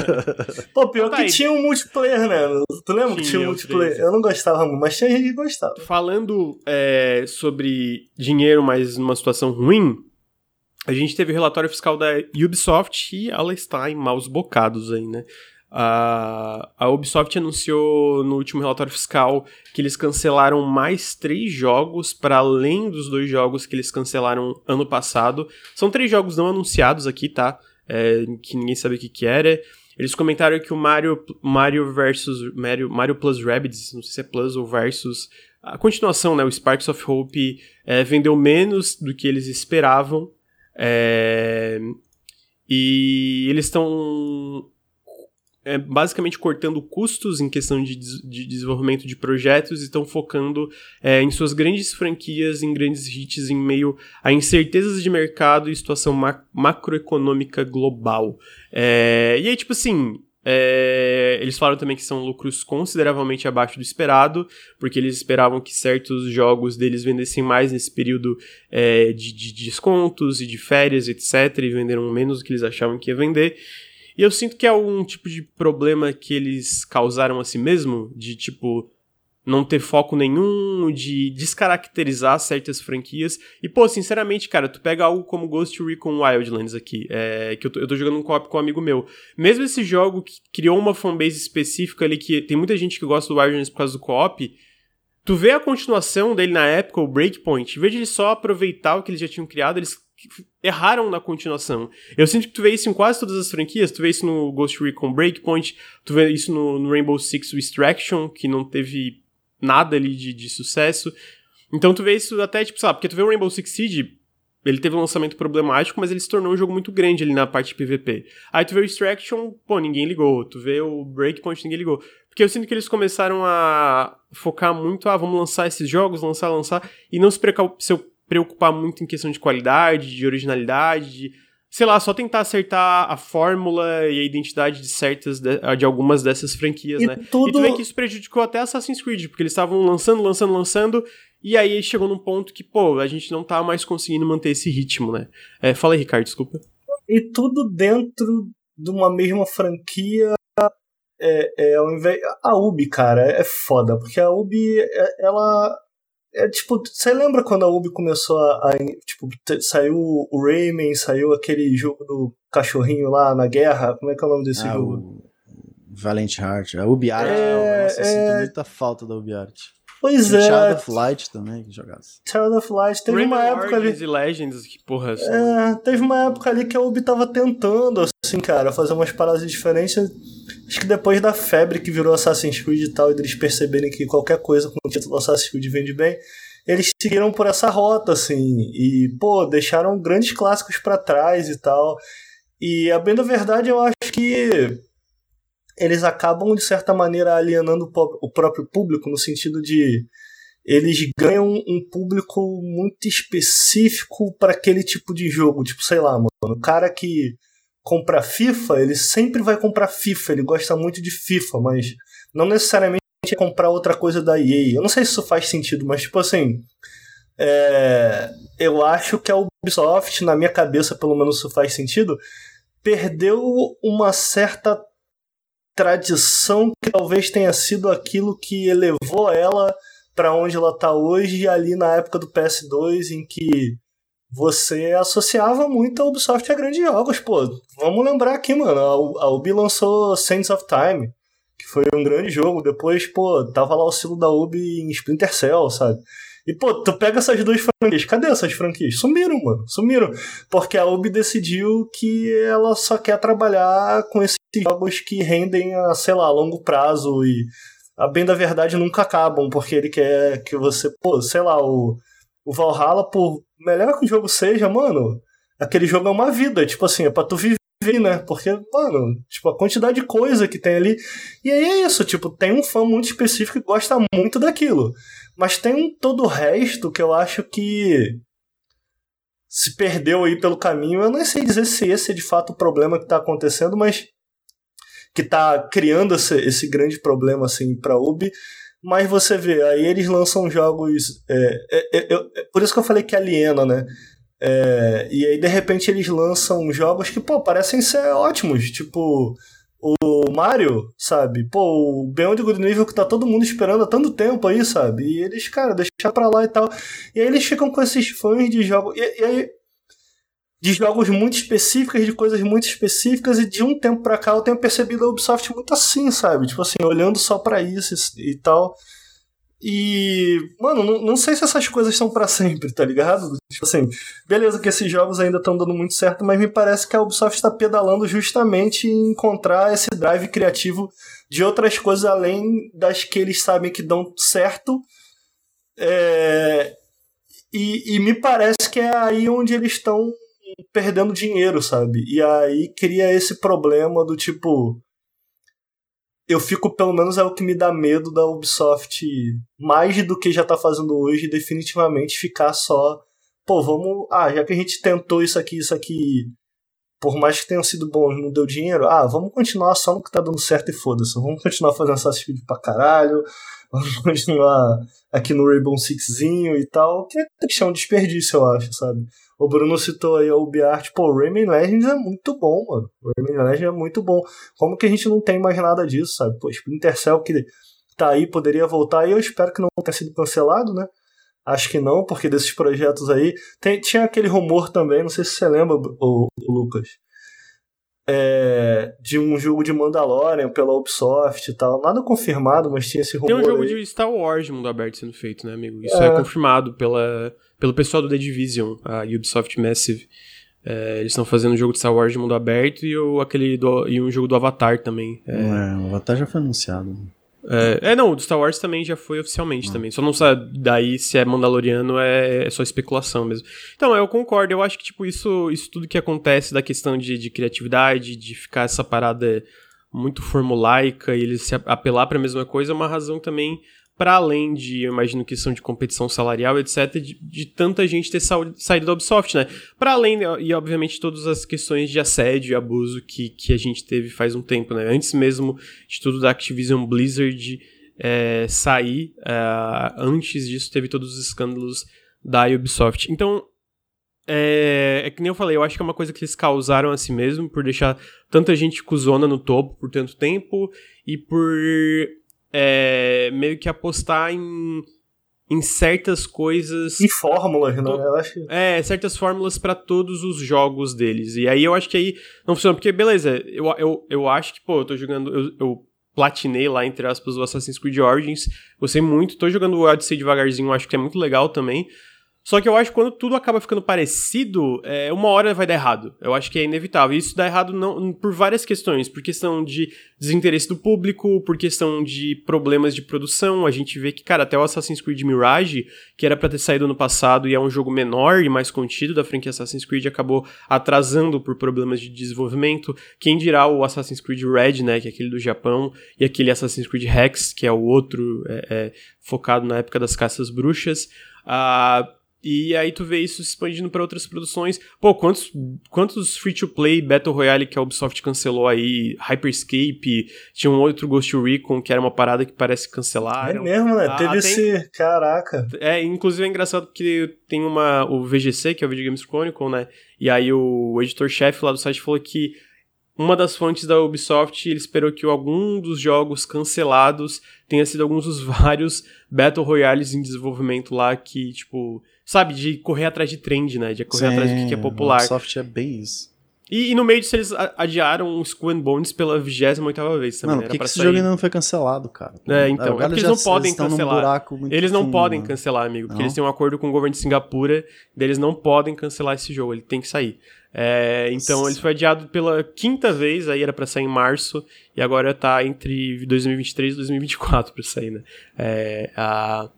Pô, pior tá que aí. tinha um multiplayer, né? Tu lembra tinha, que tinha um multiplayer? Eu não gostava muito, mas tinha gente que gostava. Falando é, sobre dinheiro, mas numa situação ruim, a gente teve o relatório fiscal da Ubisoft e ela está em maus bocados aí, né? A, a Ubisoft anunciou no último relatório fiscal que eles cancelaram mais três jogos para além dos dois jogos que eles cancelaram ano passado. São três jogos não anunciados aqui, tá? É, que ninguém sabe o que, que era. Eles comentaram que o Mario, Mario versus Mario, Mario Plus Rabbids, não sei se é Plus ou Versus, a continuação, né, o Sparks of Hope, é, vendeu menos do que eles esperavam. É, e eles estão é, basicamente cortando custos em questão de, de desenvolvimento de projetos e estão focando é, em suas grandes franquias, em grandes hits, em meio a incertezas de mercado e situação ma macroeconômica global. É, e aí, tipo assim, é, eles falaram também que são lucros consideravelmente abaixo do esperado, porque eles esperavam que certos jogos deles vendessem mais nesse período é, de, de, descontos e de férias, etc., e venderam menos do que eles achavam que ia vender. E eu sinto que é um tipo de problema que eles causaram a si mesmo, de tipo não ter foco nenhum, de descaracterizar certas franquias. E, pô, sinceramente, cara, tu pega algo como Ghost Recon Wildlands aqui, é, que eu tô, eu tô jogando um co-op com um amigo meu. Mesmo esse jogo que criou uma fanbase específica ali, que tem muita gente que gosta do Wildlands por causa do co-op, tu vê a continuação dele na época, o Breakpoint, em vez de eles só aproveitar o que eles já tinham criado, eles erraram na continuação. Eu sinto que tu vê isso em quase todas as franquias, tu vê isso no Ghost Recon Breakpoint, tu vê isso no, no Rainbow Six Extraction, que não teve nada ali de, de sucesso. Então tu vê isso até, tipo, sabe, porque tu vê o Rainbow Six Siege, ele teve um lançamento problemático, mas ele se tornou um jogo muito grande ali na parte de PVP. Aí tu vê o Extraction, pô, ninguém ligou. Tu vê o Breakpoint, ninguém ligou. Porque eu sinto que eles começaram a focar muito, ah, vamos lançar esses jogos, lançar, lançar, e não se, se preocupar muito em questão de qualidade, de originalidade, de, sei lá, só tentar acertar a fórmula e a identidade de certas, de, de algumas dessas franquias, e né? Tudo... E tu vê que isso prejudicou até Assassin's Creed, porque eles estavam lançando, lançando, lançando, e aí chegou num ponto que, pô, a gente não tá mais conseguindo manter esse ritmo, né? É, fala aí, Ricardo, desculpa. E tudo dentro de uma mesma franquia é, é, ao invés... A Ubi, cara, é foda, porque a Ubi, é, ela é tipo, você lembra quando a Ubi começou a. a tipo, saiu o Rayman, saiu aquele jogo do cachorrinho lá na guerra? Como é que é o nome desse ah, jogo? O Valiant Heart. A Ubi Art. É, Nossa, é... eu sinto muita falta da Ubi Art. Pois é. Child of Light também, que jogasse. Child of Light. Teve Rayman uma época Origins ali. e Legends, que porra. Assim. É, teve uma época ali que a Ubi tava tentando, assim, cara, fazer umas paradas diferentes. Acho que depois da febre que virou Assassin's Creed e tal, e eles perceberem que qualquer coisa com o título Assassin's Creed vende bem, eles seguiram por essa rota, assim, e, pô, deixaram grandes clássicos para trás e tal. E, a bem da verdade, eu acho que eles acabam, de certa maneira, alienando o próprio público, no sentido de eles ganham um público muito específico para aquele tipo de jogo. Tipo, sei lá, mano, o cara que compra FIFA, ele sempre vai comprar FIFA, ele gosta muito de FIFA, mas não necessariamente é comprar outra coisa da EA. Eu não sei se isso faz sentido, mas tipo assim, é, eu acho que a Ubisoft, na minha cabeça pelo menos isso faz sentido, perdeu uma certa tradição que talvez tenha sido aquilo que elevou ela para onde ela está hoje ali na época do PS2 em que você associava muito a Ubisoft a grandes jogos, pô. Vamos lembrar aqui, mano, a Ubi lançou Sands of Time, que foi um grande jogo. Depois, pô, tava lá o selo da Ubi em Splinter Cell, sabe? E, pô, tu pega essas duas franquias, cadê essas franquias? Sumiram, mano, sumiram. Porque a Ubi decidiu que ela só quer trabalhar com esses jogos que rendem a, sei lá, longo prazo e a bem da verdade nunca acabam, porque ele quer que você, pô, sei lá, o, o Valhalla, por melhor que o jogo seja, mano, aquele jogo é uma vida, tipo assim, é pra tu viver, né? Porque, mano, tipo, a quantidade de coisa que tem ali. E aí é isso, tipo, tem um fã muito específico que gosta muito daquilo. Mas tem todo o resto que eu acho que se perdeu aí pelo caminho. Eu não sei dizer se esse é de fato o problema que está acontecendo, mas que está criando esse, esse, grande problema assim para Ubi. Mas você vê, aí eles lançam jogos. É, é, é, é, por isso que eu falei que aliena, né? É, e aí de repente eles lançam jogos que, pô, parecem ser ótimos. Tipo, o Mario, sabe? Pô, o Beyond Good Nível que tá todo mundo esperando há tanto tempo aí, sabe? E eles, cara, deixar pra lá e tal. E aí eles ficam com esses fãs de jogos. E, e aí. De jogos muito específicos, de coisas muito específicas, e de um tempo pra cá eu tenho percebido a Ubisoft muito assim, sabe? Tipo assim, olhando só para isso e tal. E, mano, não, não sei se essas coisas são para sempre, tá ligado? Tipo assim, beleza que esses jogos ainda estão dando muito certo, mas me parece que a Ubisoft está pedalando justamente em encontrar esse drive criativo de outras coisas além das que eles sabem que dão certo. É... E, e me parece que é aí onde eles estão perdendo dinheiro, sabe? E aí cria esse problema do tipo eu fico, pelo menos é o que me dá medo da Ubisoft, mais do que já tá fazendo hoje, definitivamente ficar só, pô, vamos, ah, já que a gente tentou isso aqui, isso aqui, por mais que tenham sido bons, não deu dinheiro, ah, vamos continuar só no que tá dando certo e foda-se, vamos continuar fazendo Assassin's Creed pra caralho, vamos continuar aqui no Rainbow Sixzinho e tal, que é um desperdício, eu acho, sabe? O Bruno citou aí o Ubiart, pô, Rayman Legends é muito bom, mano. Rayman Legends é muito bom. Como que a gente não tem mais nada disso, sabe? Pô, Splinter Cell que tá aí, poderia voltar, e eu espero que não tenha sido cancelado, né? Acho que não, porque desses projetos aí. Tem, tinha aquele rumor também, não sei se você lembra, o, o Lucas. É, de um jogo de Mandalorian pela Ubisoft e tal. Nada confirmado, mas tinha esse rumor. Tem um jogo aí. de Star Wars de mundo aberto sendo feito, né, amigo? Isso é, é confirmado pela pelo pessoal do The Division, a Ubisoft Massive. É, eles estão fazendo um jogo de Star Wars de mundo aberto e, o, aquele do, e um jogo do Avatar também. É, é o Avatar já foi anunciado. É, é, não, o do Star Wars também já foi oficialmente ah. também. Só não sabe daí se é Mandaloriano, é, é, só especulação mesmo. Então, eu concordo, eu acho que, tipo, isso, isso tudo que acontece da questão de, de criatividade, de ficar essa parada muito formulaica e eles se apelar para a mesma coisa, é uma razão também para além de, eu imagino que são de competição salarial, etc., de, de tanta gente ter saído da Ubisoft, né? Para além, e obviamente, todas as questões de assédio e abuso que, que a gente teve faz um tempo, né? Antes mesmo de tudo da Activision Blizzard é, sair, é, antes disso teve todos os escândalos da Ubisoft. Então, é, é, que nem eu falei, eu acho que é uma coisa que eles causaram a si mesmo, por deixar tanta gente cuzona no topo por tanto tempo e por é, meio que apostar em, em certas coisas. Em fórmulas, né? Eu acho... É, certas fórmulas para todos os jogos deles. E aí eu acho que aí não funciona, porque beleza, eu, eu, eu acho que, pô, eu tô jogando. Eu, eu platinei lá, entre aspas, o Assassin's Creed Origins. Gostei muito, tô jogando o Odyssey devagarzinho, acho que é muito legal também. Só que eu acho que quando tudo acaba ficando parecido, é, uma hora vai dar errado. Eu acho que é inevitável. E isso dá errado não, por várias questões. Por questão de desinteresse do público, por questão de problemas de produção. A gente vê que, cara, até o Assassin's Creed Mirage, que era para ter saído no passado e é um jogo menor e mais contido da franquia Assassin's Creed, acabou atrasando por problemas de desenvolvimento. Quem dirá o Assassin's Creed Red, né, que é aquele do Japão, e aquele Assassin's Creed Rex, que é o outro é, é, focado na época das caças bruxas. Uh, e aí tu vê isso se expandindo para outras produções. Pô, quantos, quantos free-to-play Battle Royale que a Ubisoft cancelou aí? Hyperscape, tinha um outro Ghost Recon que era uma parada que parece cancelar. É mesmo, né? Ah, Teve esse... Caraca. É, inclusive é engraçado porque tem uma... O VGC, que é o Video Games Chronicle, né? E aí o editor-chefe lá do site falou que uma das fontes da Ubisoft, ele esperou que algum dos jogos cancelados tenha sido alguns dos vários Battle Royales em desenvolvimento lá que, tipo sabe, de correr atrás de trend, né? De correr Sim, atrás do que é popular. Ubisoft é bem isso. E, e, no meio disso eles adiaram o Skull and Bones pela 28 vez também. Mano, por que, que esse sair... jogo ainda não foi cancelado, cara? É, então. É, eles não podem cancelar. Eles não fundo, podem mano. cancelar, amigo, porque não? eles têm um acordo com o governo de Singapura, eles não podem cancelar esse jogo, ele tem que sair. É, então Nossa. ele foi adiado pela quinta vez, aí era para sair em março, e agora tá entre 2023 e 2024 pra sair, né? É, a...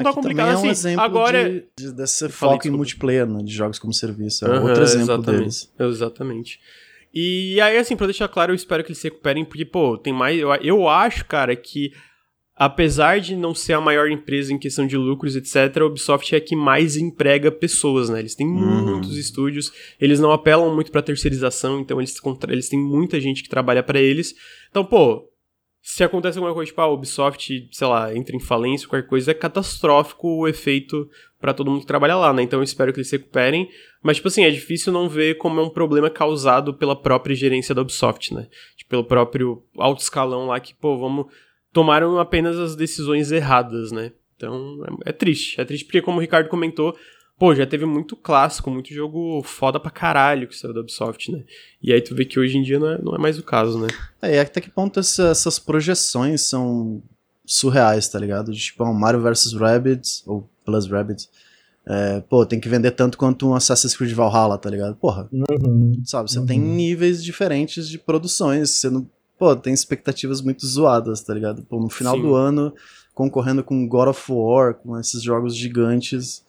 Então tá complicado é um assim. agora de, de, desse foco em multiplayer, né, de jogos como serviço. É uhum, outro exemplo exatamente, deles. Exatamente. E aí, assim, pra deixar claro, eu espero que eles se recuperem, porque, pô, tem mais. Eu, eu acho, cara, que apesar de não ser a maior empresa em questão de lucros, etc., a Ubisoft é a que mais emprega pessoas, né? Eles têm uhum. muitos estúdios, eles não apelam muito para terceirização, então eles, eles têm muita gente que trabalha para eles. Então, pô, se acontece alguma coisa, tipo, a Ubisoft, sei lá, entra em falência, qualquer coisa, é catastrófico o efeito para todo mundo que trabalha lá, né? Então eu espero que eles se recuperem. Mas, tipo assim, é difícil não ver como é um problema causado pela própria gerência da Ubisoft, né? Tipo, pelo próprio alto escalão lá que, pô, vamos. Tomaram apenas as decisões erradas, né? Então é, é triste. É triste porque, como o Ricardo comentou, pô, já teve muito clássico, muito jogo foda pra caralho que saiu da Ubisoft, né? E aí tu vê que hoje em dia não é, não é mais o caso, né? É, e até que ponto essa, essas projeções são surreais, tá ligado? Tipo, um Mario vs Rabbids, ou Plus Rabbids, é, pô, tem que vender tanto quanto um Assassin's Creed Valhalla, tá ligado? Porra, uhum, sabe, você uhum. tem níveis diferentes de produções, você não, pô, tem expectativas muito zoadas, tá ligado? Pô, no final Sim. do ano, concorrendo com God of War, com esses jogos gigantes,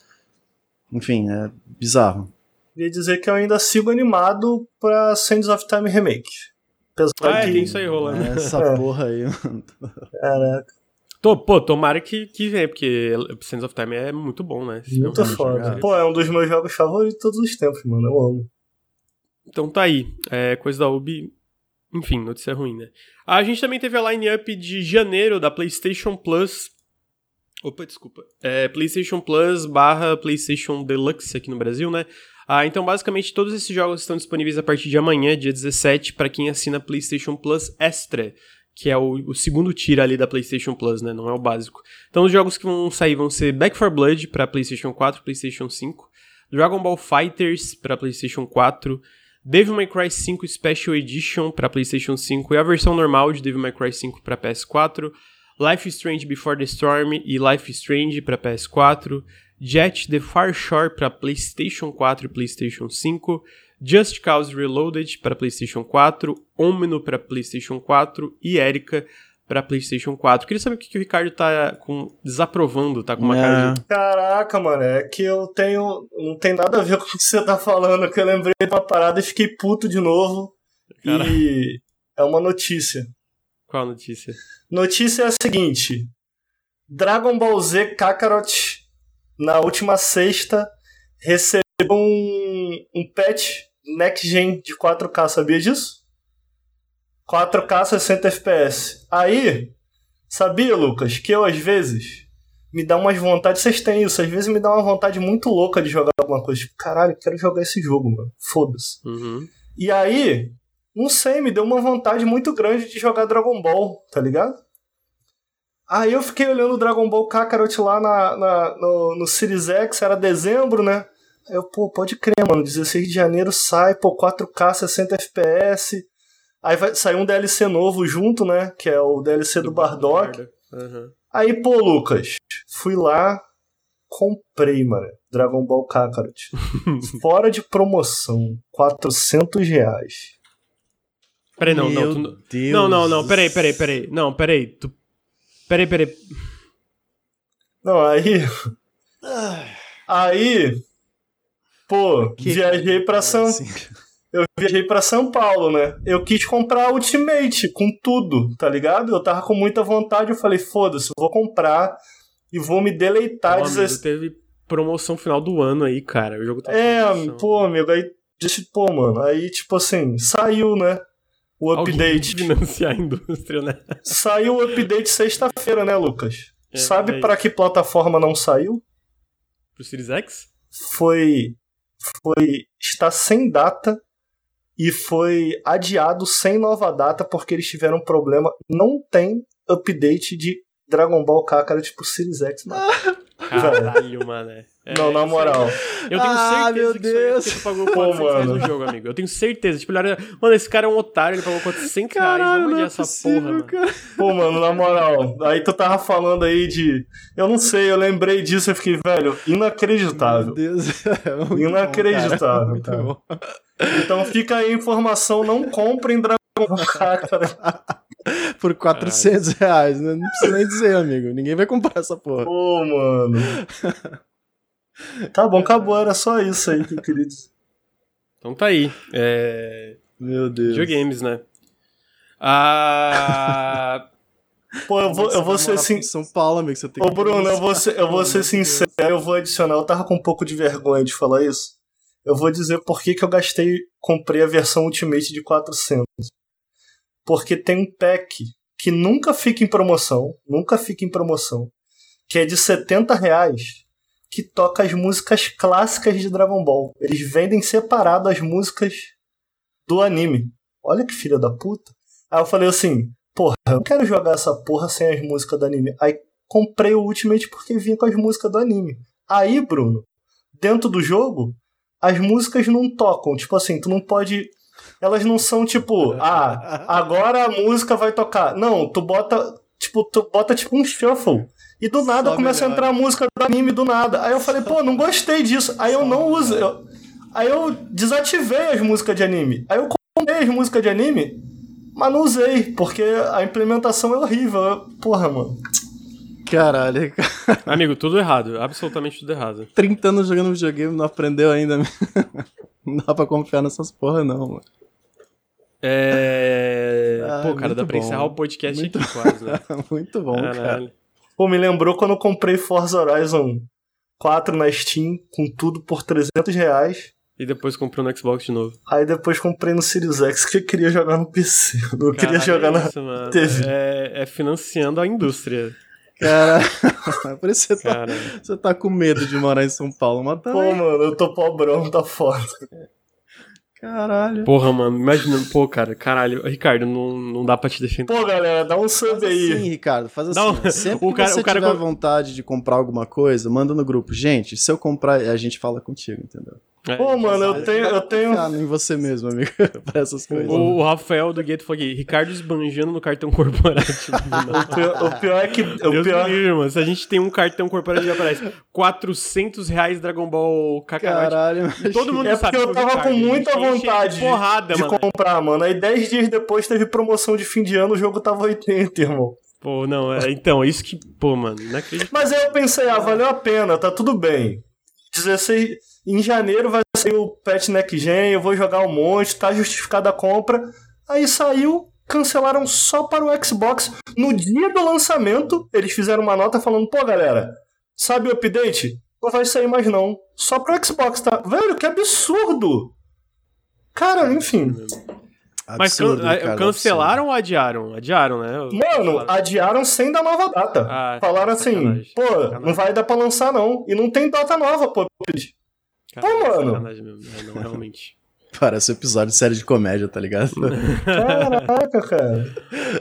enfim, é bizarro. Queria dizer que eu ainda sigo animado pra Sands of Time Remake. Apesar ah, é, tem isso aí rolando. É, essa é. porra aí, mano. Caraca. Tô, pô, tomara que, que venha, porque Sands of Time é muito bom, né? Esse muito foda. Pô, é um dos meus jogos favoritos de todos os tempos, mano. Eu amo. Então tá aí. É, coisa da Ubi. Enfim, notícia ruim, né? A gente também teve a line-up de janeiro da PlayStation Plus Opa, desculpa. É PlayStation Plus barra PlayStation Deluxe aqui no Brasil, né? Ah, então, basicamente, todos esses jogos estão disponíveis a partir de amanhã, dia 17, para quem assina PlayStation Plus Extra, que é o, o, segundo tier ali da PlayStation Plus, né? Não é o básico. Então, os jogos que vão sair vão ser Back 4 Blood para PlayStation 4, PlayStation 5, Dragon Ball Fighters para PlayStation 4, Devil May Cry 5 Special Edition para PlayStation 5 e a versão normal de Devil May Cry 5 para PS4. Life is Strange Before the Storm e Life is Strange para PS4, Jet The Far Shore para PlayStation 4 e PlayStation 5, Just Cause Reloaded para PlayStation 4, Omno para PlayStation 4 e Erika para PlayStation 4. Queria saber o que, que o Ricardo tá com, desaprovando, tá com uma é. cara de... Caraca, mano, é que eu tenho. Não tem nada a ver com o que você tá falando, que eu lembrei de uma parada e fiquei puto de novo. Caraca. E é uma notícia. Qual notícia? Notícia é a seguinte: Dragon Ball Z Kakarot, na última sexta, recebeu um, um patch Next Gen de 4K, sabia disso? 4K 60 FPS. Aí, sabia, Lucas, que eu às vezes me dá umas vontades, vocês têm isso, às vezes me dá uma vontade muito louca de jogar alguma coisa. Tipo, caralho, quero jogar esse jogo, mano. Foda-se. Uhum. E aí, não sei, me deu uma vontade muito grande de jogar Dragon Ball, tá ligado? Aí eu fiquei olhando o Dragon Ball Kakarot lá na, na, no, no Series X, era dezembro, né? Aí eu, pô, pode crer, mano, 16 de janeiro sai, pô, 4K, 60 FPS. Aí vai sair um DLC novo junto, né? Que é o DLC do, do Bardock. Uhum. Aí, pô, Lucas, fui lá, comprei, mano, Dragon Ball Kakarot. Fora de promoção, 400 reais. Peraí, não, Meu não. Tu... Deus não, não, não, peraí, peraí, peraí. Não, peraí. Tu... Peraí, peraí. Não, aí. Aí. Pô, que... viajei pra São. Eu viajei para São Paulo, né? Eu quis comprar Ultimate com tudo, tá ligado? Eu tava com muita vontade, eu falei, foda-se, vou comprar e vou me deleitar. Pô, amigo, teve promoção final do ano aí, cara. O jogo tá É, pô, amigo, aí disse, pô, mano, aí tipo assim, saiu, né? O update. financiar a indústria, né? Saiu o update sexta-feira, né, Lucas? É, Sabe é para que plataforma não saiu? Pro Series X? Foi. Foi. Está sem data e foi adiado sem nova data porque eles tiveram um problema. Não tem update de Dragon Ball Kakarot pro Series X, mano. Caralho, mano. Não, na moral. Eu tenho Ah, certeza meu que é Deus. tu pagou Pô, 400 reais mano. no jogo, amigo. Eu tenho certeza. Tipo, ele era... Mano, esse cara é um otário, ele pagou 400 reais. Caralho, Vamos não é essa possível, porra, mano. cara. Pô, mano, na moral. Aí tu tava falando aí de. Eu não sei, eu lembrei disso e fiquei, velho, Meu inacreditável. Deus. É muito bom, Inacreditável, cara. Muito cara. bom. Então fica aí a informação, não comprem Dragon. Por 400 reais, né? Não precisa nem dizer, amigo. Ninguém vai comprar essa porra. Pô, mano. Tá bom, acabou, era só isso aí que eu queria dizer. Então tá aí. É... Meu Deus. Videogames, né? Ah... Pô, eu vou, eu vou ser sincero. São Paulo, amigo. Você tem Ô, que Bruno, eu vou ser, eu vou ser sincero, eu vou adicionar. Eu tava com um pouco de vergonha de falar isso. Eu vou dizer por que, que eu gastei, comprei a versão Ultimate de 400. Porque tem um pack que nunca fica em promoção, nunca fica em promoção, que é de 70 reais, que toca as músicas clássicas de Dragon Ball. Eles vendem separado as músicas do anime. Olha que filha da puta. Aí eu falei assim, porra, eu não quero jogar essa porra sem as músicas do anime. Aí comprei o Ultimate porque vinha com as músicas do anime. Aí, Bruno, dentro do jogo, as músicas não tocam. Tipo assim, tu não pode. Elas não são tipo, ah, agora a música vai tocar. Não, tu bota. Tipo, tu bota tipo um shuffle. E do nada Só começa a melhora. entrar a música do anime do nada. Aí eu falei, pô, não gostei disso. Aí eu não uso. eu- Aí eu desativei as músicas de anime. Aí eu comprei as músicas de anime, mas não usei, porque a implementação é horrível. Porra, mano. Caralho, cara. Amigo, tudo errado. Absolutamente tudo errado. 30 anos jogando videogame, não aprendeu ainda. não dá pra confiar nessas porra, não, mano. É... Ah, Pô, cara, muito dá pra bom. encerrar o podcast Muito- aqui quase, né? Muito bom, cara. Pô, me lembrou quando eu comprei Forza Horizon 4 na Steam, com tudo por 300 reais. E depois comprou no Xbox de novo. Aí depois comprei no Series X, que eu queria jogar no PC. Eu não queria jogar é na isso, mano. TV. É, é financiando a indústria. Cara, por isso você tá, Cara, você tá com medo de morar em São Paulo, mas Pô, também. mano, eu tô pobrão, tá foda. Caralho. porra, mano, imagina, pô, cara, caralho, Ricardo, não, não dá pra te defender. Pô, galera, dá um sub aí. assim, Ricardo, faz assim. Um- Sempre o que cara- você o cara tiver com- vontade de comprar alguma coisa, manda no grupo. Gente, se eu comprar, a gente fala contigo, entendeu? É, Pô, mano, eu tenho, eu tenho. Em você mesmo, amigo, pra essas coisas. O, o Rafael do Gueto falou aqui, Ricardo esbanjando no cartão corporativo. O pior, o pior é que. O Deus pior, me livre, mano. Se a gente tem um cartão corporativo, aparece 400 reais Dragon Ball Kakarot. Caralho, Todo mundo É sabe porque eu tava Ricardo, com muita vontade de porrada, de mano. comprar, mano. Aí 10 dias depois teve promoção de fim de ano, o jogo tava 80, irmão. Pô, não, é, então, isso que, pô, mano, não acredito. Mas aí eu pensei, ah, valeu a pena, tá tudo bem. 16. Em janeiro vai sair o Pet Next Gen, eu vou jogar um monte, tá justificada a compra. Aí saiu, cancelaram só para o Xbox. No dia do lançamento, eles fizeram uma nota falando, pô, galera, sabe o update? Não vai sair mais não. Só pro Xbox, tá? Velho, que absurdo! Cara, enfim. Mas can- cara, cancelaram ou adiaram? Adiaram, né? Mano, adiaram sem dar nova data. Ah, Falaram assim, sacanagem, pô, sacanagem. não vai dar pra lançar não. E não tem data nova, pô. Pô, mano. mesmo. É, não, realmente. Parece um episódio de série de comédia, tá ligado? Caraca, cara.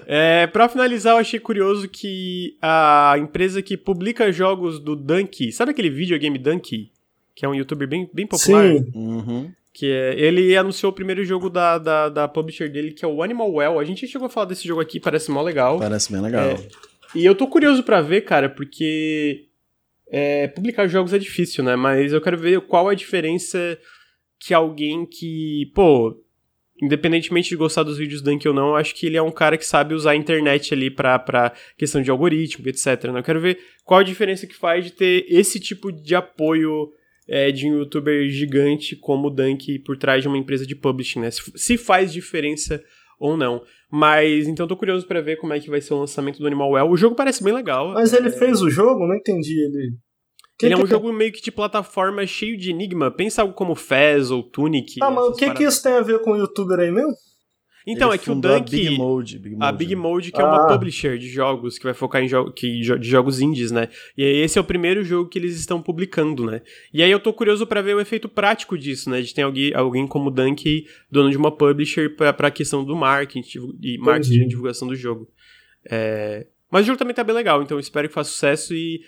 É, pra finalizar, eu achei curioso que a empresa que publica jogos do Dunkey, sabe aquele videogame Dunkey? Que é um youtuber bem, bem popular. Sim. Uhum. Que é, ele anunciou o primeiro jogo da, da, da publisher dele, que é o Animal Well. A gente chegou a falar desse jogo aqui, parece mó legal. Parece bem legal. É. E eu tô curioso pra ver, cara, porque é, publicar jogos é difícil, né? Mas eu quero ver qual a diferença que alguém que, pô, independentemente de gostar dos vídeos do Dunk ou não, eu acho que ele é um cara que sabe usar a internet ali pra, pra questão de algoritmo, etc. Né? Eu quero ver qual a diferença que faz de ter esse tipo de apoio é, de um youtuber gigante como o Dunk por trás de uma empresa de publishing, né? Se, se faz diferença ou não. Mas então tô curioso pra ver como é que vai ser o lançamento do Animal Well. O jogo parece bem legal. Mas ele fez o jogo? Não entendi. Ele. Que ele é um que- jogo meio que de plataforma cheio de enigma. Pensa algo como Fez ou Tunic. Ah, mas o que, que isso tem a ver com o youtuber aí mesmo? Então, Ele é que o fundou a Dunk. Big Mode. Big A Mode. Big Mode, que é uma Ah. publisher de jogos, que vai focar em jo que, de jogos indies, né? E aí esse é o primeiro jogo que eles estão publicando, né? E aí eu tô curioso pra ver o efeito prático disso, né? De ter alguém, alguém como o Dunk, dono de uma publisher, pra, pra questão do marketing e marketing Entendi. e divulgação do jogo. É, Mas o jogo também tá bem legal, então eu espero que faça sucesso e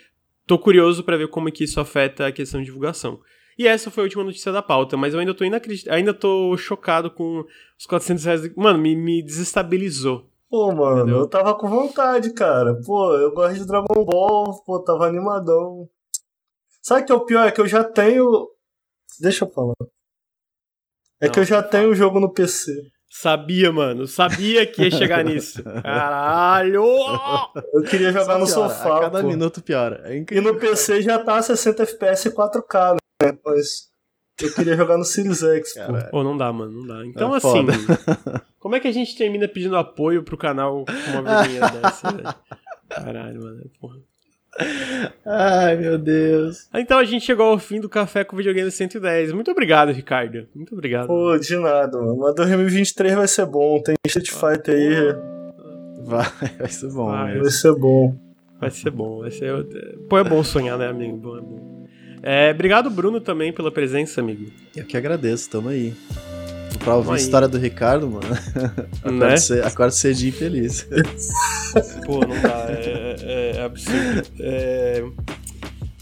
tô curioso para ver como é que isso afeta a questão de divulgação. E essa foi a última notícia da pauta, mas eu ainda tô inacredit... ainda tô chocado com os 400 reais. Mano, me, me desestabilizou. Pô, mano, Entendeu? eu tava com vontade, cara. Pô, eu gosto de Dragon Ball, pô, tava animadão. Sabe o que é o pior? É que eu já tenho. Deixa eu falar. É Não, que eu já tenho o jogo no PC. Sabia, mano. Sabia que ia chegar nisso. Caralho! Eu queria jogar piora, no sofá. A cada pô. minuto piora. É e no PC já tá 60 FPS e 4K, Mas eu queria jogar no Series X, pô. Pô, não dá, mano. Não dá. Então, é assim. Como é que a gente termina pedindo apoio pro canal com uma vergonha dessa, velho? Caralho, mano. Porra. Ai, meu Deus. Então a gente chegou ao fim do Café com Videogame 110. Muito obrigado, Ricardo. Muito obrigado. Pô, de nada, mano. Mas 2023 vai ser bom. Tem Street Fighter aí. Vai, vai ser bom. Vai, vai ser bom. Vai ser bom. Vai ser... Pô, é bom sonhar, né, amigo? Bom, é bom. É, obrigado, Bruno, também pela presença, amigo. Eu que agradeço, tamo aí. Pra ouvir a história do Ricardo, mano. Acordo, né? acordo cedinho feliz. Pô, não dá. É, é, é absurdo. É...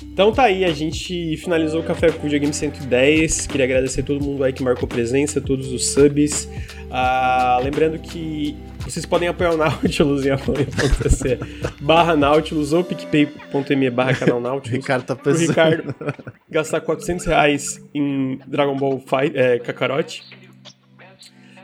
Então tá aí, a gente finalizou o Café com Videogame 110. Queria agradecer todo mundo aí que marcou presença, todos os subs. Ah, lembrando que vocês podem apoiar o Nautilus em apoia.se barra Nautilus ou picpay.me barra canal Nautilus. Ricardo tá pensando. Ricardo gastar 400 reais em Dragon Ball Fight, é, Kakarot.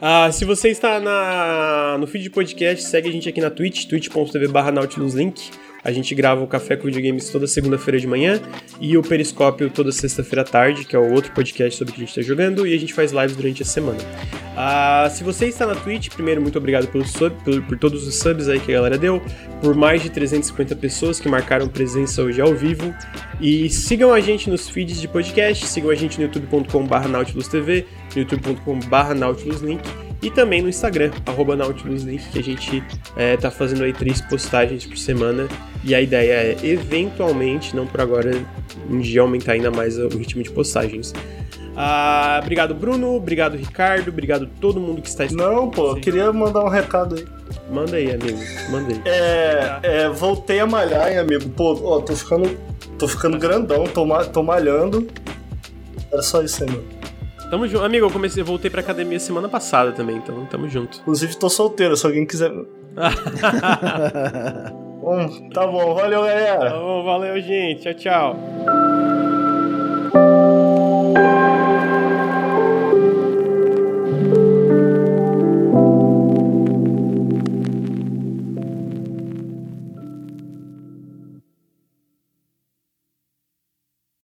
Ah, se você está na, no feed de podcast, segue a gente aqui na Twitch, twitch.tv barra nautiluslink. A gente grava o Café com Videogames toda segunda-feira de manhã e o Periscópio toda sexta-feira à tarde, que é o outro podcast sobre o que a gente está jogando, e a gente faz lives durante a semana. Ah, se você está na Twitch, primeiro, muito obrigado pelo sub, por, por, todos os subs aí que a galera deu, por mais de 350 pessoas que marcaram presença hoje ao vivo. E sigam a gente nos feeds de podcast, sigam a gente no youtube.com.br nautilusTV, no youtube.com.br nautiluslink e também no Instagram, arroba nautiluslink, que a gente é, tá fazendo aí três postagens por semana e a ideia é, eventualmente, não por agora, um dia aumentar ainda mais o ritmo de postagens. Ah, obrigado, Bruno. Obrigado, Ricardo. Obrigado todo mundo que está escutando. Não, pô, queria mandar um recado aí. Manda aí, amigo. Manda aí. É, é voltei a malhar, hein, amigo. Pô, ó, tô ficando, tô ficando grandão, tô, tô malhando. Era só isso aí, mano. Tamo junto. Amigo, eu comecei, voltei pra academia semana passada também, então tamo junto. Inclusive, tô solteiro, se alguém quiser. bom, tá bom, valeu, galera. Tá bom, valeu, gente. Tchau, tchau.